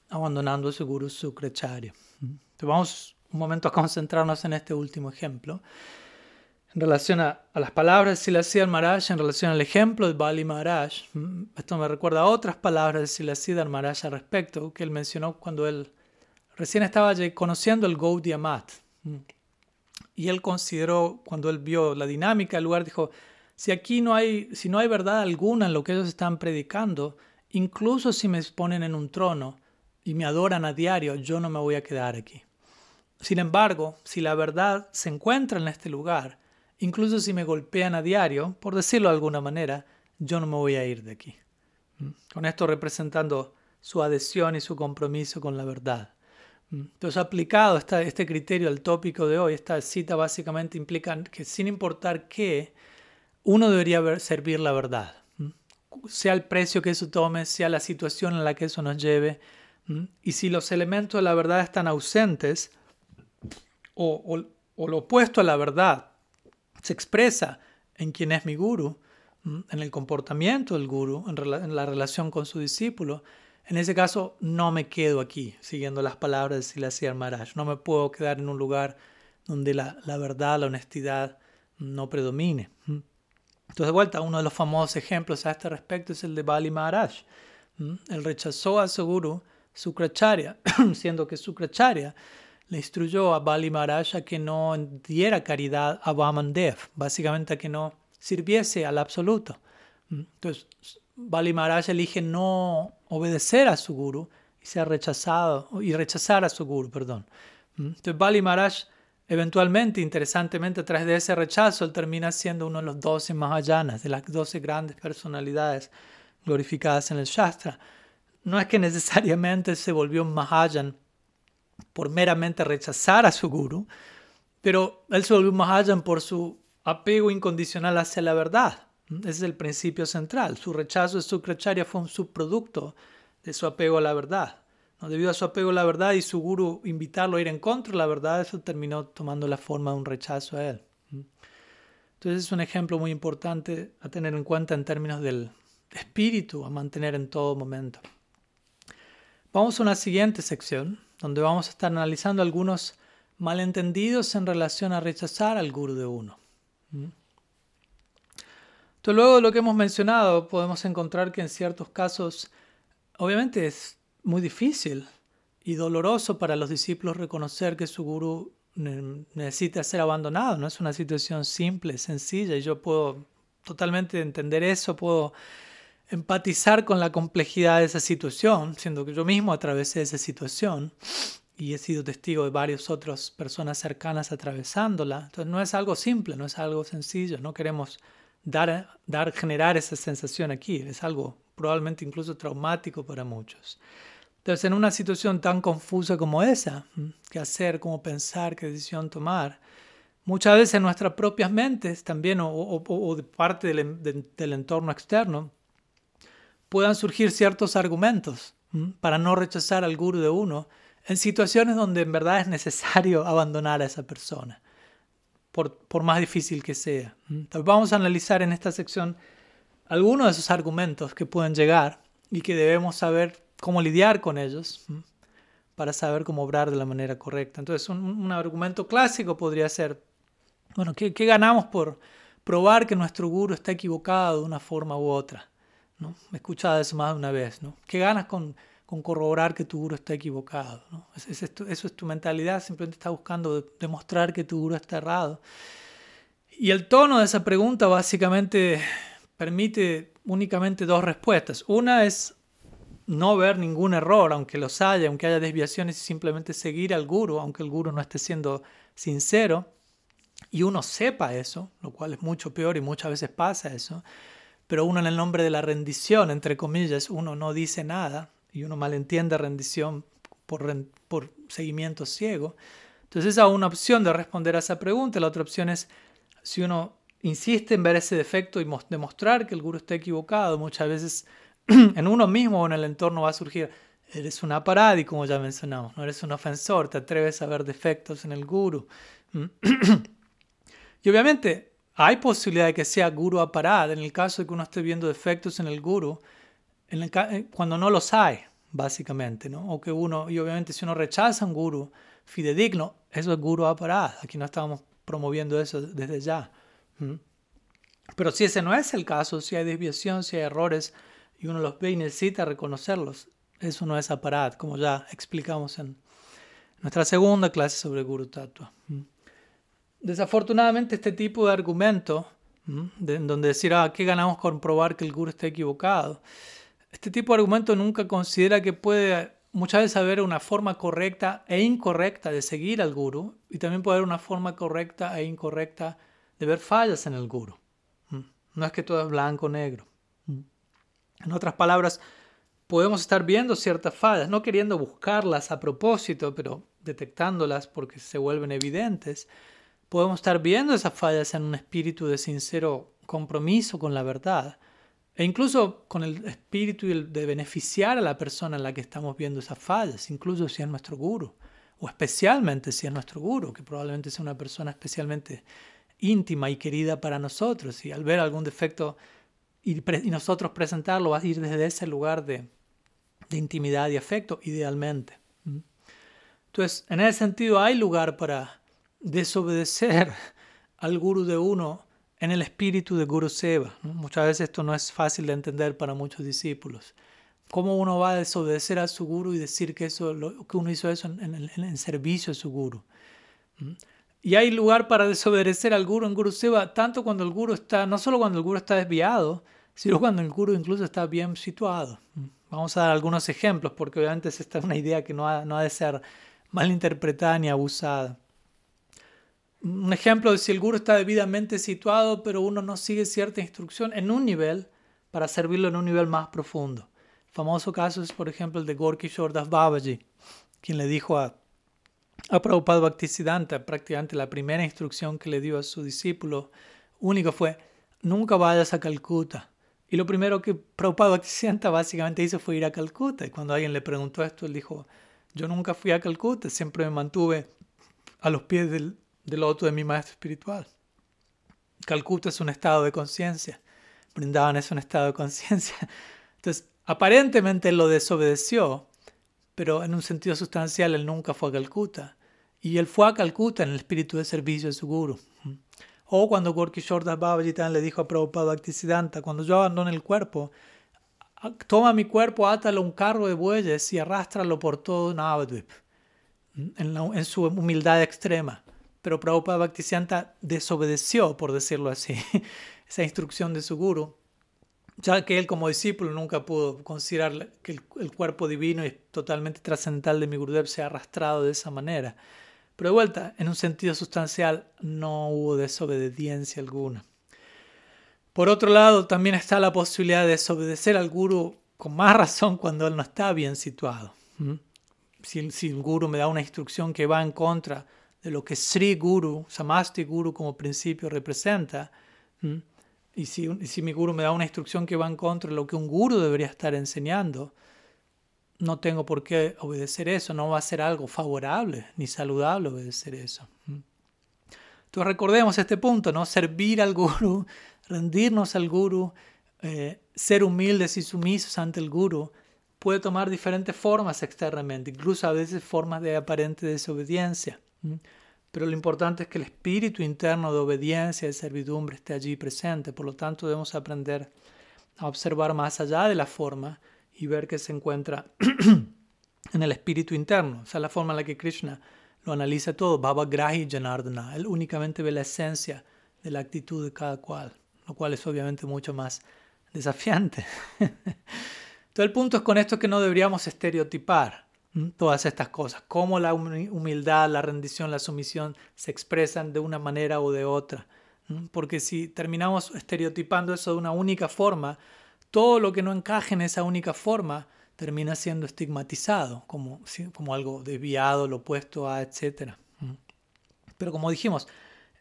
abandonando a su guru Sukracharya. Entonces vamos un momento a concentrarnos en este último ejemplo en relación a, las palabras de Silasidhar Maharaj, en relación al ejemplo de Bali Maharaj, mm, esto me recuerda a otras palabras de Silasidhar Maharaj al respecto, que él mencionó cuando él recién estaba conociendo el Gaudiya Mat. Mm. Y él consideró, cuando él vio la dinámica del lugar, dijo, si aquí no hay, si no hay verdad alguna en lo que ellos están predicando, incluso si me ponen en un trono y me adoran a diario, yo no me voy a quedar aquí. Sin embargo, si la verdad se encuentra en este lugar, incluso si me golpean a diario, por decirlo de alguna manera, yo no me voy a ir de aquí. ¿Mm? Con esto representando su adhesión y su compromiso con la verdad. ¿Mm? Entonces, aplicado este criterio al tópico de hoy, esta cita básicamente implica que sin importar qué, uno debería servir la verdad. ¿Mm? Sea el precio que eso tome, sea la situación en la que eso nos lleve. Y si los elementos de la verdad están ausentes, o, o lo opuesto a la verdad se expresa en quién es mi guru, en el comportamiento del guru, en, la relación con su discípulo, En ese caso, no me quedo aquí, siguiendo las palabras de Silasir Maharaj. No me puedo quedar en un lugar donde la, la verdad, la honestidad no predomine. Entonces, de vuelta, uno de los famosos ejemplos a este respecto es el de Bali Maharaj. Él rechazó a su guru, Sukracharya, *clears throat* siendo que Sukracharya le instruyó a Bali Maharaj a que no diera caridad a Vamandev, básicamente a que no sirviese al absoluto. Entonces, Bali Maharaj elige no obedecer a su guru y ser rechazado y rechazar a su guru, perdón. Entonces Bali Maharaj eventualmente, interesantemente, a través de ese rechazo, él termina siendo uno de los doce Mahayanas, de las doce grandes personalidades glorificadas en el Shastra. No es que necesariamente se volvió un Mahayan por meramente rechazar a su guru, pero él se volvió un Mahayan por su apego incondicional hacia la verdad. Ese es el principio central. Su rechazo de Sukracharya fue un subproducto de su apego a la verdad. ¿no? Debido a su apego a la verdad y su guru invitarlo a ir en contra de la verdad, eso terminó tomando la forma de un rechazo a él. Entonces es un ejemplo muy importante a tener en cuenta en términos del espíritu a mantener en todo momento. Vamos a una siguiente sección donde vamos a estar analizando algunos malentendidos en relación a rechazar al guru de uno. Entonces, luego de lo que hemos mencionado, podemos encontrar que en ciertos casos, obviamente es muy difícil y doloroso para los discípulos reconocer que su gurú necesita ser abandonado. No es una situación simple, sencilla, y yo puedo totalmente entender eso, puedo empatizar con la complejidad de esa situación, siendo que yo mismo atravesé esa situación y he sido testigo de varias otras personas cercanas atravesándola. Entonces no es algo simple, no es algo sencillo, no queremos dar, dar, generar esa sensación aquí. Es algo probablemente incluso traumático para muchos. Entonces, en una situación tan confusa como esa, qué hacer, cómo pensar, qué decisión tomar, muchas veces en nuestras propias mentes también o, de parte del, entorno externo, puedan surgir ciertos argumentos para no rechazar al guru de uno en situaciones donde en verdad es necesario *laughs* abandonar a esa persona por, más difícil que sea. vamos a analizar en esta sección algunos de esos argumentos que pueden llegar y que debemos saber cómo lidiar con ellos para saber cómo obrar de la manera correcta. Entonces, un, argumento clásico podría ser, bueno, ¿qué, ¿qué, ganamos por probar que nuestro guru está equivocado de una forma u otra? ¿No? He escuchado eso más de una vez. ¿no? ¿Qué ganas con corroborar que tu guru está equivocado. ¿no? eso es tu mentalidad, simplemente está buscando demostrar que tu guru está errado. Y el tono de esa pregunta básicamente permite únicamente dos respuestas. Una es no ver ningún error, aunque los haya, aunque haya desviaciones, y simplemente seguir al guru, aunque el guru no esté siendo sincero. Y uno sepa eso, lo cual es mucho peor y muchas veces pasa eso. Pero uno en el nombre de la rendición, entre comillas, uno no dice nada y uno malentiende rendición por, por seguimiento ciego. Entonces esa es una opción de responder a esa pregunta. La otra opción es, si uno insiste en ver ese defecto y demostrar que el guru está equivocado, muchas veces *clears throat* en uno mismo o en el entorno va a surgir, eres un aparadi, como ya mencionamos, no eres un ofensor, te atreves a ver defectos en el guru. *clears throat* y obviamente hay posibilidad de que sea guru aparad en el caso de que uno esté viendo defectos en el guru eh, cuando no los hay, básicamente, ¿no? O que uno, y obviamente si uno rechaza un guru fidedigno, eso es guru aparad. Aquí no estamos promoviendo eso desde ya. Pero si ese no es el caso, si hay desviación, si hay errores, y uno los ve y necesita reconocerlos, eso no es aparad, como ya explicamos en nuestra segunda clase sobre Guru Tattva. Desafortunadamente, este tipo de argumento, en donde decir, ah, ¿qué ganamos con probar que el Guru está equivocado? Este tipo de argumento nunca considera que puede muchas veces haber una forma correcta e incorrecta de seguir al guru y también puede haber una forma correcta e incorrecta de ver fallas en el guru. No es que todo es blanco o negro. En otras palabras, podemos estar viendo ciertas fallas, no queriendo buscarlas a propósito, pero detectándolas porque se vuelven evidentes. Podemos estar viendo esas fallas en un espíritu de sincero compromiso con la verdad e incluso con el espíritu de beneficiar a la persona en la que estamos viendo esas fallas, incluso si es nuestro guru, o especialmente si es nuestro guru, que probablemente sea una persona especialmente íntima y querida para nosotros, y al ver algún defecto y, nosotros presentarlo, va a ir desde ese lugar de, de intimidad y afecto, idealmente. Entonces, en ese sentido hay lugar para desobedecer al guru de uno en el espíritu de Guru Seva. Muchas veces esto no es fácil de entender para muchos discípulos. ¿Cómo uno va a desobedecer a su guru y decir que, eso, que uno hizo eso en, en, servicio a su guru? Y hay lugar para desobedecer al guru en Guru Seva, tanto cuando el guru está, no solo cuando el guru está desviado, sino cuando el guru incluso está bien situado. Vamos a dar algunos ejemplos, porque obviamente esta es una idea que no ha, no ha de ser malinterpretada ni abusada un ejemplo de si el guru está debidamente situado, pero uno no sigue cierta instrucción en un nivel para servirlo en un nivel más profundo. El famoso caso es, por ejemplo, el de Gorky Shordas Babaji, quien le dijo a, a Prabhupada Bhaktisiddhanta, prácticamente la primera instrucción que le dio a su discípulo único fue, nunca vayas a Calcuta. Y lo primero que Prabhupada Bhaktisiddhanta básicamente hizo fue ir a Calcuta. Y cuando alguien le preguntó esto, él dijo, yo nunca fui a Calcuta, siempre me mantuve a los pies del, del otro de mi maestro espiritual. Calcuta es un estado de conciencia. Brindaban es un estado de conciencia. Entonces, aparentemente él lo desobedeció, pero en un sentido sustancial él nunca fue a Calcuta. Y él fue a Calcuta en el espíritu de servicio de su guru. O cuando Gorky Shordas Babaji le dijo a Prabhupada Bhaktisiddhanta, cuando yo abandone el cuerpo, toma mi cuerpo, átalo a un carro de bueyes y arrástralo por todo Navadvip, en, en su humildad extrema pero Prabhupada Bhaktisiddhanta desobedeció, por decirlo así, *laughs* esa instrucción de su guru, ya que él como discípulo nunca pudo considerar que el, cuerpo divino y totalmente trascendental de mi Gurudev sea arrastrado de esa manera. Pero de vuelta, en un sentido sustancial, no hubo desobediencia alguna. Por otro lado, también está la posibilidad de desobedecer al guru con más razón cuando él no está bien situado. Si, si el guru me da una instrucción que va en contra de lo que Sri Guru, Samasti Guru como principio representa. Y si, mi guru me da una instrucción que va en contra de lo que un guru debería estar enseñando, no tengo por qué obedecer eso, no va a ser algo favorable ni saludable obedecer eso. Entonces recordemos este punto, ¿no? Servir al guru, *laughs* rendirnos al guru, eh, ser humildes y sumisos ante el guru, puede tomar diferentes formas externamente, incluso a veces formas de aparente desobediencia. Pero lo importante es que el espíritu interno de obediencia y servidumbre esté allí presente. Por lo tanto, debemos aprender a observar más allá de la forma y ver que se encuentra *clears throat* en el espíritu interno. O sea, la forma en la que Krishna lo analiza todo. Baba Grahi Janardana. Él únicamente ve la esencia de la actitud de cada cual, lo cual es obviamente mucho más desafiante. *laughs* Todo el punto es con esto que no deberíamos estereotipar todas estas cosas, cómo la humildad, la rendición, la sumisión se expresan de una manera o de otra. Porque si terminamos estereotipando eso de una única forma, todo lo que no encaje en esa única forma termina siendo estigmatizado como, como algo desviado, lo opuesto a, etc. Pero como dijimos,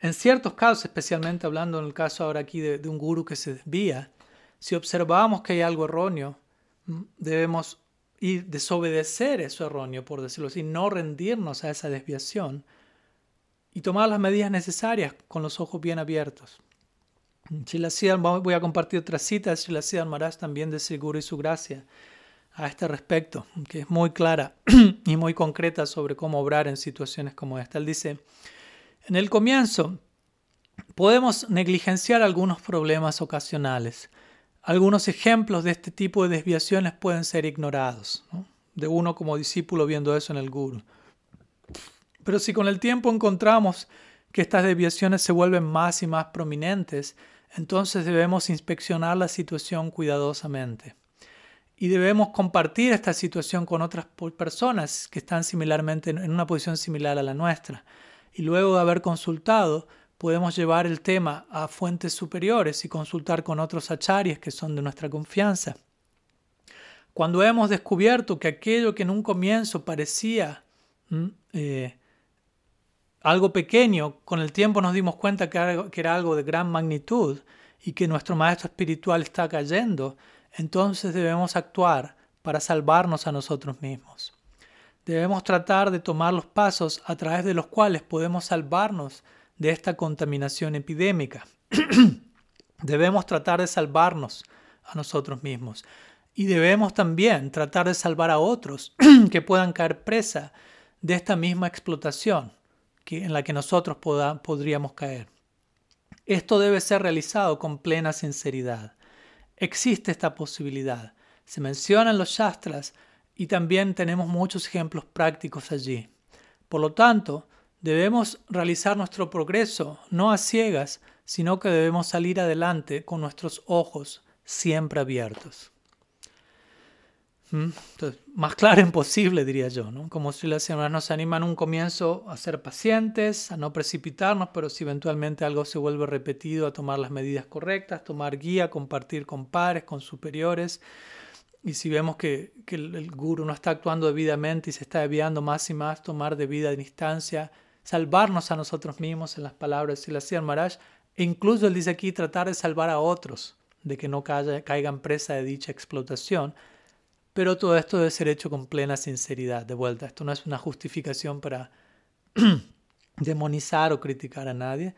en ciertos casos, especialmente hablando en el caso ahora aquí de, de un guru que se desvía, si observamos que hay algo erróneo, debemos y desobedecer eso erróneo, por decirlo así, no rendirnos a esa desviación y tomar las medidas necesarias con los ojos bien abiertos. voy a compartir otra cita de Srila Maharaj también de Seguro y su gracia a este respecto, que es muy clara *clears throat* y muy concreta sobre cómo obrar en situaciones como esta. Él dice, en el comienzo podemos negligenciar algunos problemas ocasionales, algunos ejemplos de este tipo de desviaciones pueden ser ignorados, de uno como discípulo viendo eso en el guru. Pero si con el tiempo encontramos que estas desviaciones se vuelven más y más prominentes, entonces debemos inspeccionar la situación cuidadosamente. Y debemos compartir esta situación con otras personas que están similarmente en una posición similar a la nuestra. Y luego de haber consultado, podemos llevar el tema a fuentes superiores y consultar con otros acharyas que son de nuestra confianza. Cuando hemos descubierto que aquello que en un comienzo parecía eh, algo pequeño, con el tiempo nos dimos cuenta que era, que era algo de gran magnitud y que nuestro maestro espiritual está cayendo, entonces debemos actuar para salvarnos a nosotros mismos. Debemos tratar de tomar los pasos a través de los cuales podemos salvarnos de esta contaminación epidémica. *clears throat* Debemos tratar de salvarnos a nosotros mismos. y debemos también tratar de salvar a otros *clears throat* que puedan caer presa de esta misma explotación que, en la que nosotros podríamos caer. Esto debe ser realizado con plena sinceridad. Existe esta posibilidad. Se mencionan los Shastras y también tenemos muchos ejemplos prácticos allí. Por lo tanto, debemos realizar nuestro progreso no a ciegas, sino que debemos salir adelante con nuestros ojos siempre abiertos. ¿Mm? Entonces, más claro imposible, diría yo, ¿no? Como si las semanas nos animan un comienzo a ser pacientes, a no precipitarnos, pero si eventualmente algo se vuelve repetido, a tomar las medidas correctas, tomar guía, compartir con pares, con superiores. Y si vemos que, el, guru no está actuando debidamente y se está desviando más y más, tomar debida instancia, salvarnos a nosotros mismos en las palabras de la Maharaj, e incluso él dice aquí tratar de salvar a otros de que no caigan presa de dicha explotación pero todo esto debe ser hecho con plena sinceridad. De vuelta, esto no es una justificación para *clears throat* demonizar o criticar a nadie,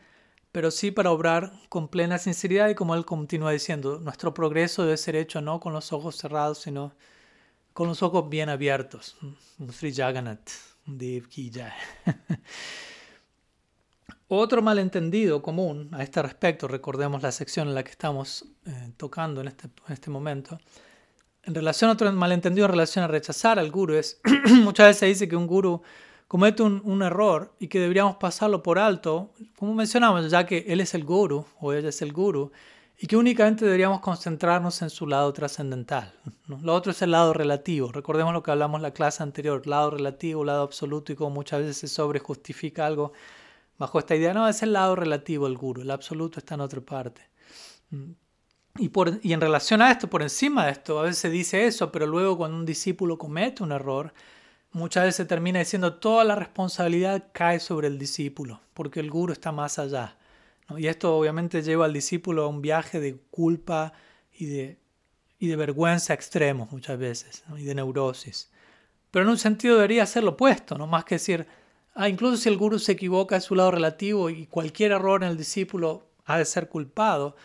pero sí para obrar con plena sinceridad y como él continúa diciendo, nuestro progreso debe ser hecho no con los ojos cerrados, sino con los ojos bien abiertos. Sri Jagannath, *laughs* Otro malentendido común a este respecto, recordemos la sección en la que estamos eh, tocando en este, en este momento, en relación a otro malentendido en relación a rechazar al guru es, *clears throat* muchas veces se dice que un guru comete un, error y que deberíamos pasarlo por alto, como mencionamos, ya que él es el guru o ella es el guru, y que únicamente deberíamos concentrarnos en su lado trascendental. Lo otro es el lado relativo. Recordemos lo que hablamos en la clase anterior, lado relativo, lado absoluto, y como muchas veces se sobrejustifica algo bajo esta idea. No, es el lado relativo el guru, el absoluto está en otra parte. Y, por, y en relación a esto, por encima de esto, a veces se dice eso, pero luego cuando un discípulo comete un error, muchas veces se termina diciendo toda la responsabilidad cae sobre el discípulo, porque el guru está más allá. Y esto obviamente lleva al discípulo a un viaje de culpa y de, y de vergüenza extremos muchas veces, y de neurosis. Pero en un sentido debería ser lo opuesto, ¿no? más que decir, ah, incluso si el guru se equivoca es su lado relativo y cualquier error en el discípulo ha de ser culpado,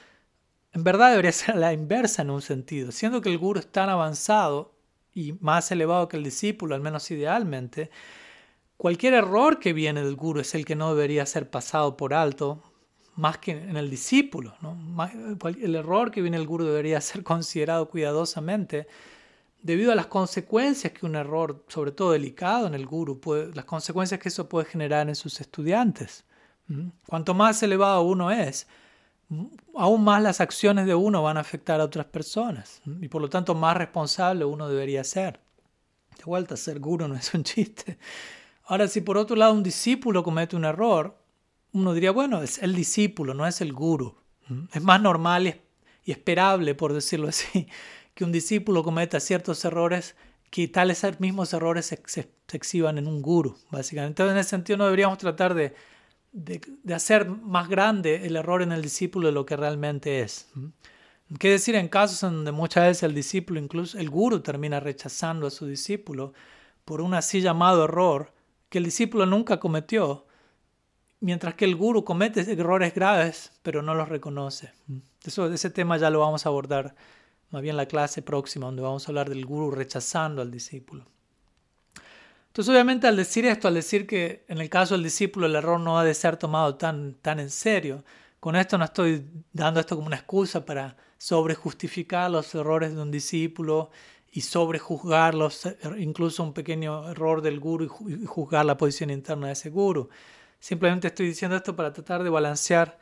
en verdad debería *laughs* ser la inversa en un sentido, siendo que el guru es tan avanzado y más elevado que el discípulo, al menos idealmente, cualquier error que viene del guru es el que no debería ser pasado por alto, más que en el discípulo. El error que viene del guru debería ser *laughs* considerado cuidadosamente debido a las consecuencias que un error, sobre todo delicado en el guru, puede, las consecuencias que eso puede generar en sus estudiantes. Cuanto más elevado uno es, aún más las acciones de uno van a afectar a otras personas y por lo tanto más responsable uno debería ser. De vuelta, ser guru no es un *laughs* chiste. Ahora, si por otro lado un discípulo comete un error, uno diría, bueno, es el discípulo, no es el guru. Es más normal y esperable, por decirlo así, *laughs* que un discípulo cometa ciertos errores que tales mismos errores se, exhiban en un guru, básicamente. Entonces, en ese sentido, no deberíamos tratar de de, hacer más grande el error en el discípulo de lo que realmente es. ¿Qué decir en casos en donde muchas veces el discípulo, incluso el guru, termina rechazando a su discípulo por un así llamado error que el discípulo nunca cometió, mientras que el guru comete errores graves pero no los reconoce? Eso, ese tema ya lo vamos a abordar más bien en la clase próxima, donde vamos a hablar del guru rechazando al discípulo. Entonces, obviamente, al decir esto, al decir que en el caso del discípulo el error no ha de ser tomado tan, tan en serio, con esto no estoy dando esto como una excusa para sobrejustificar los errores de un discípulo y sobrejuzgarlos, incluso un pequeño error del guru y juzgar la posición interna de ese guru. Simplemente estoy diciendo esto para tratar de balancear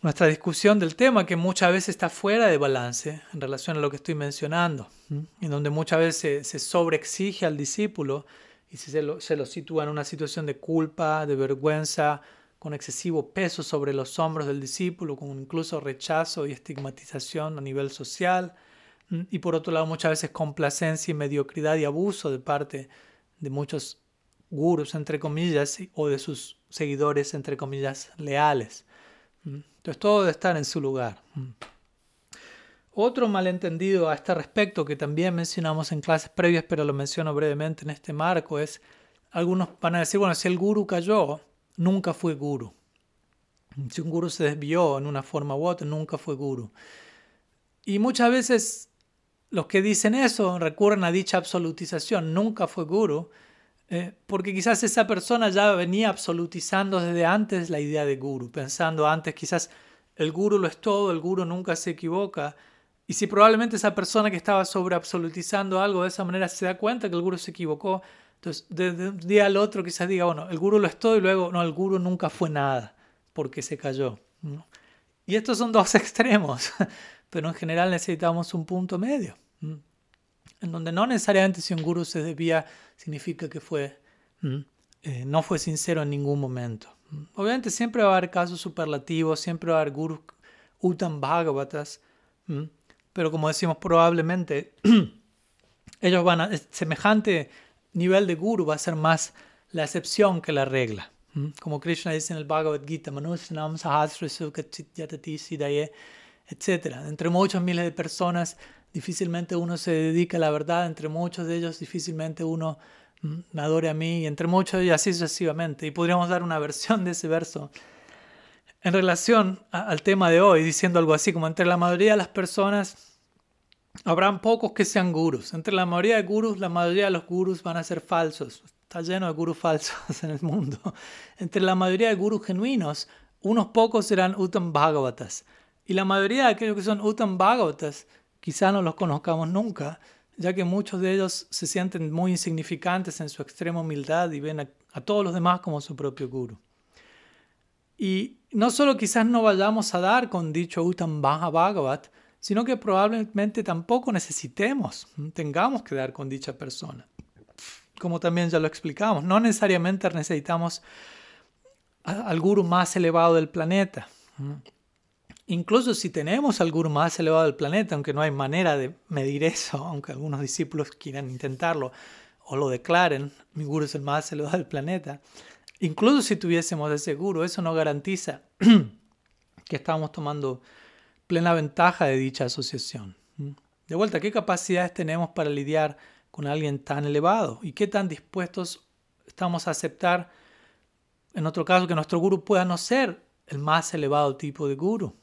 nuestra discusión del tema que muchas veces está fuera de balance en relación a lo que estoy mencionando, en donde muchas veces se, sobreexige al discípulo y se lo, se lo sitúa en una situación de culpa, de vergüenza, con excesivo peso sobre los hombros del discípulo, con incluso rechazo y estigmatización a nivel social, y por otro lado muchas veces complacencia y mediocridad y abuso de parte de muchos gurus, entre comillas, o de sus seguidores, entre comillas, leales. Entonces todo debe estar en su lugar. Otro malentendido a este respecto que también mencionamos en clases previas, pero lo menciono brevemente en este marco, es, algunos van a decir, bueno, si el guru cayó, nunca fue guru. Si un guru se desvió en una forma u otra, nunca fue guru. Y muchas veces los que dicen eso recurren a dicha absolutización, nunca fue guru, eh, porque quizás esa persona ya venía absolutizando desde antes la idea de guru, pensando antes quizás el guru lo es todo, el guru nunca se equivoca. Y si probablemente esa persona que estaba sobre absolutizando algo de esa manera se da cuenta que el guru se equivocó, entonces de, un día al otro quizás diga, bueno, el guru lo es todo y luego, no, el guru nunca fue nada porque se cayó. Y estos son dos *laughs* extremos, pero en general necesitamos un punto medio, en donde no necesariamente si un guru se desvía significa que fue, eh, no fue sincero en ningún momento. Obviamente siempre va a haber casos superlativos, siempre va a haber gurus utan bhagavatas, pero como decimos, probablemente *clears throat* ellos van a, semejante nivel de guru va a ser más la excepción que la regla. Como Krishna dice en el Bhagavad Gita, etc. Entre muchos miles de personas, difícilmente uno se dedica a la verdad, entre muchos de ellos, difícilmente uno me adore a mí, y entre muchos y así sucesivamente. Y podríamos dar una *laughs* versión de ese verso en relación al tema de hoy, diciendo algo así como entre la mayoría de las personas habrán pocos que sean gurus. Entre la mayoría de gurus, la mayoría de los gurus van a ser falsos. Está lleno de gurus *laughs* falsos en el mundo. Entre la mayoría de gurus genuinos, unos pocos serán Uttam Bhagavatas. Y la mayoría de aquellos que son Uttam Bhagavatas, quizá no los conozcamos nunca, ya que muchos de ellos se sienten muy insignificantes en su extrema humildad y ven a, todos los demás como su propio guru. Y no solo quizás no vayamos a dar con dicho Uttam Bhagavat, sino que probablemente tampoco necesitemos, tengamos que dar con dicha persona. Como también ya lo explicamos, no necesariamente necesitamos al guru más elevado del planeta. Incluso si tenemos al guru más elevado del planeta, aunque no hay manera de medir eso, aunque algunos discípulos quieran intentarlo o lo declaren, mi guru es el más elevado del planeta, incluso si tuviésemos ese guru, eso no garantiza *clears throat* que estamos tomando plena ventaja de dicha asociación. De vuelta, ¿qué capacidades tenemos para lidiar con alguien tan elevado? ¿Y qué tan dispuestos estamos a aceptar, en otro caso, que nuestro guru pueda no ser el más elevado tipo de guru?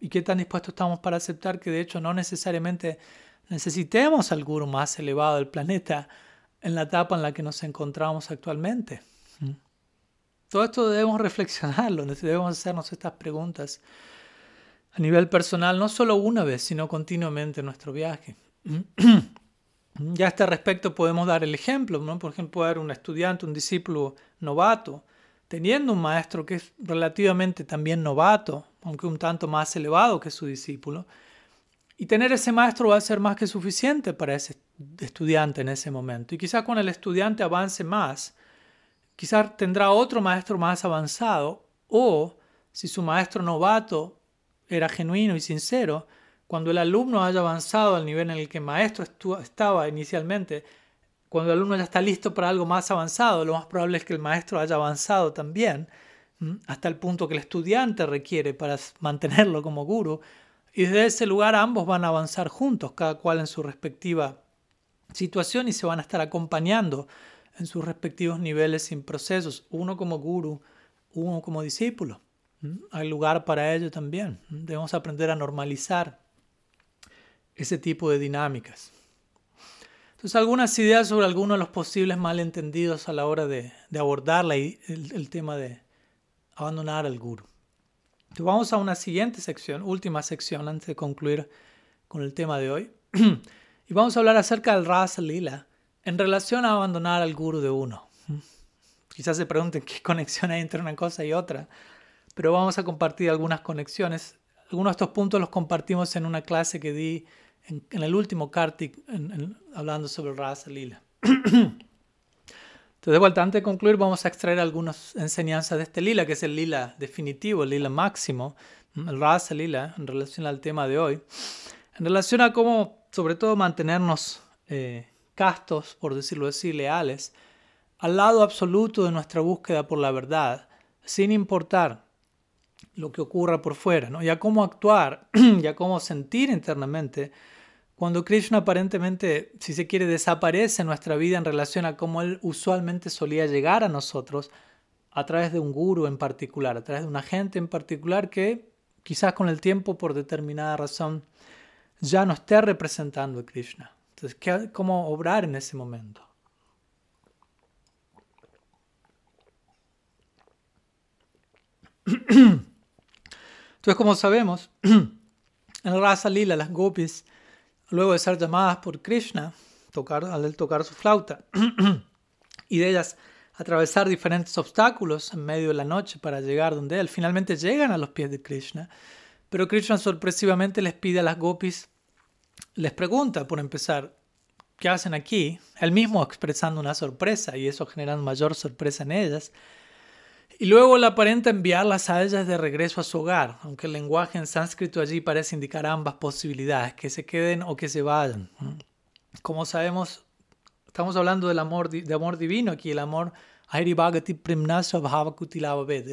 ¿Y qué tan dispuestos estamos para aceptar que de hecho no necesariamente necesitemos al guru más elevado del planeta en la etapa en la que nos encontramos actualmente? Todo esto debemos reflexionarlo, *laughs* debemos hacernos estas preguntas a nivel personal, no solo una vez, sino continuamente en nuestro viaje. *clears throat* ya a este respecto podemos dar el ejemplo, ¿no? por ejemplo, haber un estudiante, un discípulo novato, teniendo un maestro que es relativamente también novato, aunque un tanto más elevado que su discípulo, y tener ese maestro va a ser más que suficiente para ese estudiante en ese momento. Y quizás con el estudiante avance más, quizás tendrá otro maestro más avanzado, o si su maestro novato era genuino y sincero, cuando el alumno haya avanzado al nivel en el que el maestro estaba inicialmente, cuando el alumno ya está listo para algo más avanzado, lo más probable es que el maestro haya avanzado también, hasta el punto que el estudiante requiere para mantenerlo como guru. Y desde ese lugar ambos van a avanzar juntos, cada cual en su respectiva situación y se van a estar acompañando en sus respectivos niveles y procesos, uno como guru, uno como discípulo. Hay lugar para ello también. Debemos aprender a normalizar ese tipo de dinámicas. Entonces, algunas ideas sobre algunos de los posibles malentendidos a la hora de, abordar el, el, tema de abandonar al guru. Entonces, vamos a una siguiente sección, última sección antes de concluir con el tema de hoy. *clears throat* y vamos a hablar acerca del Rasa Lila en relación a abandonar al guru de uno. Quizás se pregunten qué *laughs* conexión hay entre una cosa y otra pero vamos a compartir algunas conexiones. Algunos de estos puntos los compartimos en una clase que di en, el último Kartik, hablando sobre el Rasa Lila. *clears throat* Entonces, de vuelta, antes de concluir, vamos a extraer algunas enseñanzas de este lila, que es el lila definitivo, el lila máximo, el Rasa Lila, en relación al tema de hoy, en relación a cómo, sobre todo, mantenernos eh, castos, por decirlo así, leales, al lado absoluto de nuestra búsqueda por la verdad, sin importar lo que ocurra por fuera, ¿no? ya cómo actuar, *clears throat* ya cómo sentir internamente cuando Krishna aparentemente, si se quiere, desaparece en nuestra vida en relación a cómo él usualmente solía llegar a nosotros a través de un guru en particular, a través de una gente en particular que quizás con el tiempo por determinada razón ya no esté representando a Krishna. Entonces, ¿qué, ¿cómo obrar en ese momento? Entonces, como sabemos, en Rasa Lila, las gopis, luego de ser llamadas por Krishna, tocar, al tocar su flauta, *clears throat* y de ellas atravesar diferentes obstáculos en medio de la noche para llegar donde él, finalmente llegan a los pies de Krishna. Pero Krishna sorpresivamente les pide a las gopis, les pregunta por empezar, ¿qué hacen aquí? Él mismo expresando una sorpresa y eso generando mayor sorpresa en ellas. Y luego le aparenta enviarlas a ellas de regreso a su hogar, aunque el lenguaje en sánscrito allí parece indicar ambas posibilidades, que se queden o que se vayan. Como sabemos, estamos hablando del amor, de amor divino aquí, el amor el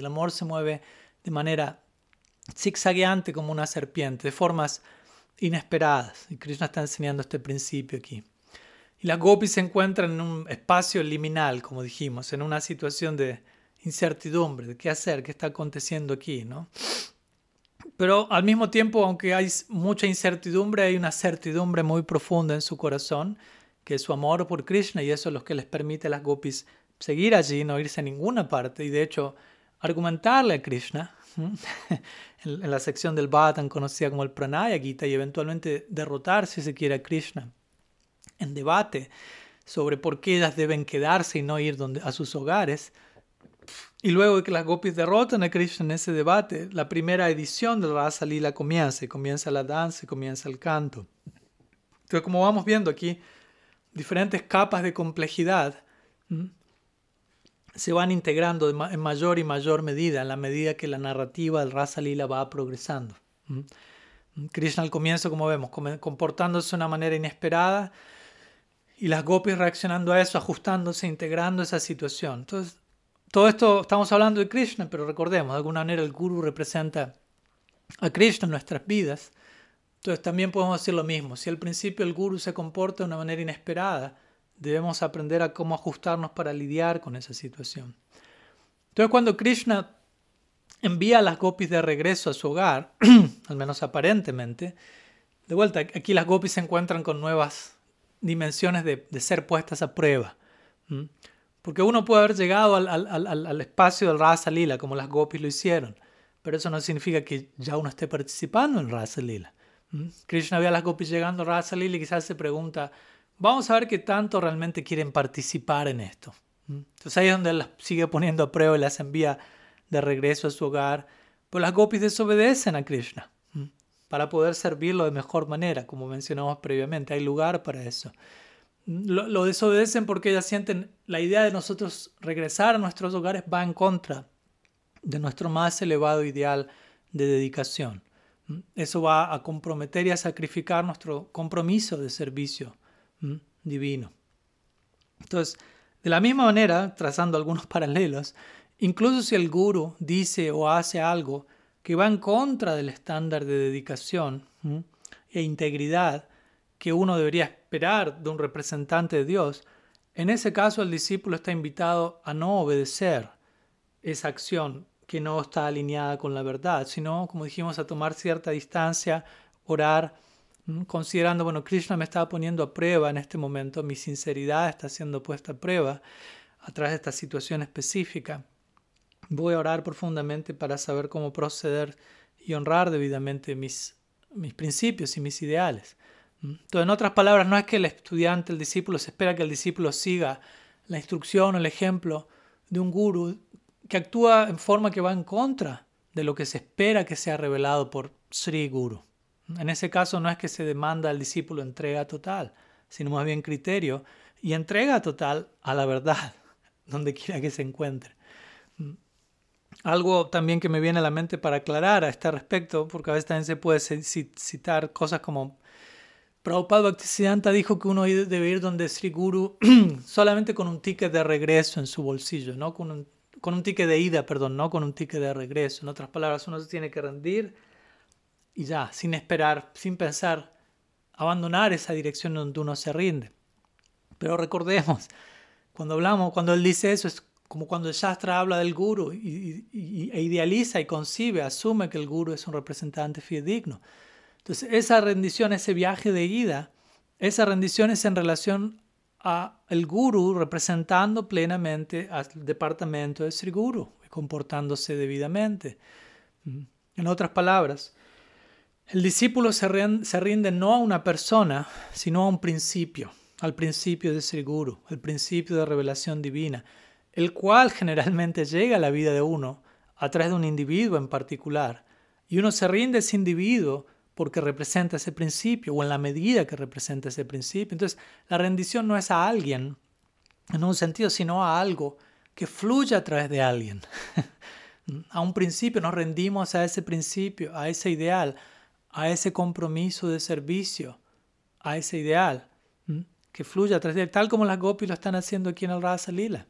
amor se mueve de manera zigzagueante como una serpiente, de formas inesperadas. Y Krishna está enseñando este principio aquí. Y las gopis se encuentran en un espacio liminal, como dijimos, en una situación de incertidumbre, de qué hacer, qué está aconteciendo aquí, ¿no? Pero al mismo tiempo, aunque hay mucha incertidumbre, hay una certidumbre muy profunda en su corazón, que es su amor por Krishna, y eso es lo que les permite a las gopis seguir allí, no irse a ninguna parte, y de hecho argumentarle a Krishna *laughs* en la sección del Bhatan conocida como el Pranaya Gita y eventualmente derrotar, si se quiere, a Krishna en debate sobre por qué ellas deben quedarse y no ir donde, a sus hogares. Y luego que las gopis derrotan a Krishna en ese debate, la primera edición del Rasa Lila comienza, y comienza la danza, y comienza el canto. Entonces, como vamos viendo aquí, diferentes capas de complejidad se van integrando en mayor y mayor medida, en la medida que la narrativa del Rasa Lila va progresando. Krishna al comienzo, como vemos, comportándose de una manera inesperada, y las gopis reaccionando a eso, ajustándose, integrando esa situación. Entonces, todo esto estamos hablando de Krishna, pero recordemos, de alguna manera el Guru representa a Krishna en nuestras vidas. Entonces también podemos decir lo mismo. Si al principio el Guru se comporta de una manera inesperada, debemos aprender a cómo ajustarnos para lidiar con esa situación. Entonces cuando Krishna envía a las gopis de regreso a su hogar, *clears throat* al menos aparentemente, de vuelta, aquí las gopis se encuentran con nuevas dimensiones de, ser puestas a prueba. Porque uno puede haber llegado al, espacio del Rasa Lila como las gopis lo hicieron, pero eso no significa que ya uno esté participando en Rasa Lila. Krishna ve a las gopis llegando a Rasa Lila y quizás se pregunta, vamos a ver qué tanto realmente quieren participar en esto. Entonces ahí es donde las sigue poniendo a prueba y las envía de regreso a su hogar. Pues las gopis desobedecen a Krishna para poder servirlo de mejor manera, como mencionamos previamente. Hay lugar para eso lo, desobedecen porque ellas sienten la idea de nosotros regresar a nuestros hogares va en contra de nuestro más elevado ideal de dedicación. Eso va a comprometer y a sacrificar nuestro compromiso de servicio divino. Entonces, de la misma manera, trazando algunos *laughs* paralelos, incluso si el guru dice o hace algo que va en contra del estándar de dedicación e integridad, que uno debería esperar de un representante de Dios, en ese caso el discípulo está invitado a no obedecer esa acción que no está alineada con la verdad, sino, como dijimos, a tomar cierta distancia, orar, considerando, bueno, Krishna me está poniendo a prueba en este momento, mi sinceridad está siendo puesta a prueba a través de esta situación específica. Voy a orar profundamente para saber cómo proceder y honrar debidamente mis, mis principios y mis ideales. Entonces, en otras palabras, no es que el estudiante, el discípulo, se espera que el discípulo siga la instrucción o el ejemplo de un guru que actúa en forma que va en contra de lo que se espera que sea revelado por Sri Guru. En ese caso no es que se demanda al discípulo entrega total, sino más bien criterio y entrega total a la verdad, *laughs* donde quiera que se encuentre. Algo también que me viene a la mente para aclarar a este respecto, porque a veces también se puede citar cosas como Prabhupada Bhaktisiddhanta dijo que uno debe ir donde Sri Guru *clears throat* solamente con un ticket de regreso en su bolsillo, no con un, con un ticket de ida, perdón, no con un ticket de regreso. En otras palabras, uno se tiene que rendir y ya, sin esperar, sin pensar, abandonar esa dirección donde uno se rinde. Pero recordemos, cuando hablamos, cuando él dice eso, es como cuando el Shastra habla del Guru y, e idealiza y concibe, asume que el Guru es un representante fidedigno. Entonces, esa rendición, ese viaje de ida, esa rendición es en relación a el guru representando plenamente al departamento de Sri Guru, comportándose debidamente. Mm. En otras palabras, el discípulo se rinde, no a una persona, sino a un principio, al principio de Sri Guru, el principio de revelación divina, el cual generalmente llega a la vida de uno a través de un individuo en particular. Y uno se rinde a ese individuo porque representa ese principio o en la medida que representa ese principio. Entonces, la rendición no es a alguien en un sentido, sino a algo que fluye a través de alguien. *laughs* a un principio nos rendimos a ese principio, a ese ideal, a ese compromiso de servicio, a ese ideal que fluye a través de tal como las gopis lo están haciendo aquí en el Rasa Lila.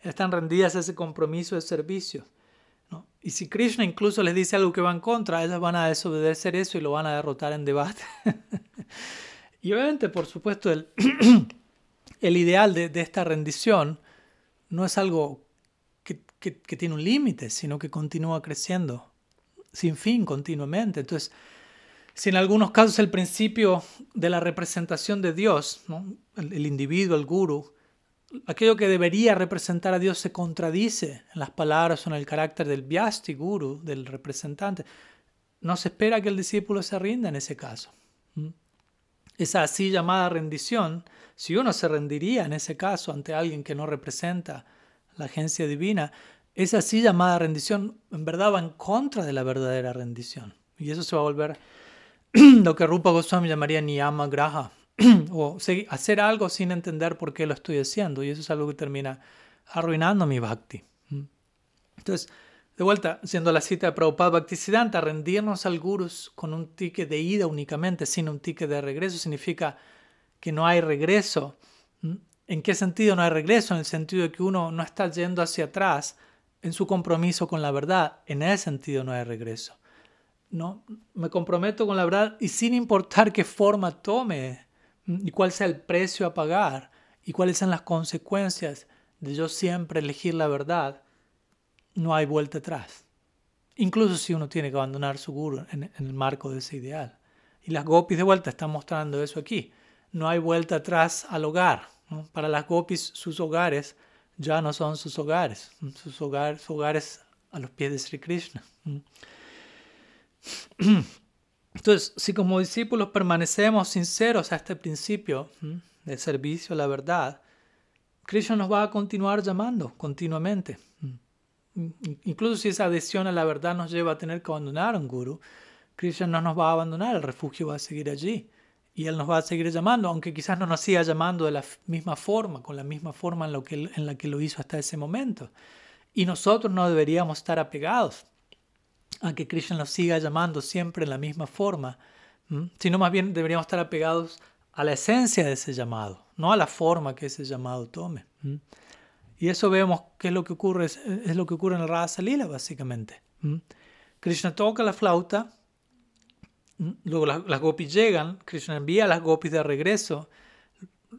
Están rendidas a ese compromiso de servicio. Y si Krishna incluso les dice algo que va en contra, ellos van a desobedecer eso y lo van a derrotar en debate. *laughs* y obviamente, por supuesto, el, *clears throat* el ideal de, esta rendición no es algo que, tiene un límite, sino que continúa creciendo sin fin continuamente. Entonces, si en algunos casos el principio de la representación de Dios, el, el individuo, el guru, aquello que debería representar a Dios se contradice en las palabras o en el carácter del Vyasti Guru, del representante. No se espera que el discípulo se rinda en ese caso. ¿Mm? Esa así llamada rendición, si uno se rendiría en ese caso ante alguien que no representa la agencia divina, esa así llamada rendición en verdad va en contra de la verdadera rendición. Y eso se va a volver *clears throat* lo que Rupa Goswami llamaría Niyama Graha, *clears throat* o hacer algo sin entender por qué lo estoy haciendo. Y eso es algo que termina arruinando mi bhakti. Entonces, de vuelta, siendo la cita de Prabhupada Bhaktisiddhanta, rendirnos al Guru con un ticket de ida únicamente, sin un ticket de regreso, significa que no hay regreso. ¿En qué sentido no hay regreso? En el sentido de que uno no está yendo hacia atrás en su compromiso con la verdad. En ese sentido no hay regreso. ¿no? Me comprometo con la verdad y sin importar qué forma tome y cuál sea el precio a pagar y cuáles sean las consecuencias de yo siempre elegir la verdad, no hay vuelta atrás. Incluso si uno tiene que abandonar su guru en, el marco de ese ideal. Y las gopis de vuelta están mostrando eso aquí. No hay vuelta atrás al hogar. Para las gopis sus hogares ya no son sus hogares. Sus hogares, hogares a los pies de Sri Krishna. *clears throat* Entonces, si como discípulos permanecemos sinceros a este principio de servicio a la verdad, Krishna nos va a continuar llamando continuamente. Incluso si esa adhesión a la verdad nos lleva a tener que abandonar a un guru, Krishna no nos va a abandonar, el refugio va a seguir allí. Y Él nos va a seguir llamando, aunque quizás no nos siga llamando de la misma forma, con la misma forma en, lo que, en la que lo hizo hasta ese momento. Y nosotros no deberíamos estar apegados a que Krishna nos siga llamando siempre en la misma forma, sino más bien deberíamos estar apegados a la esencia de ese llamado, no a la forma que ese llamado tome. Y eso vemos que es lo que ocurre, es, lo que ocurre en el Rasa Lila, básicamente. Krishna toca la flauta, luego las, gopis llegan, Krishna envía a las gopis de regreso,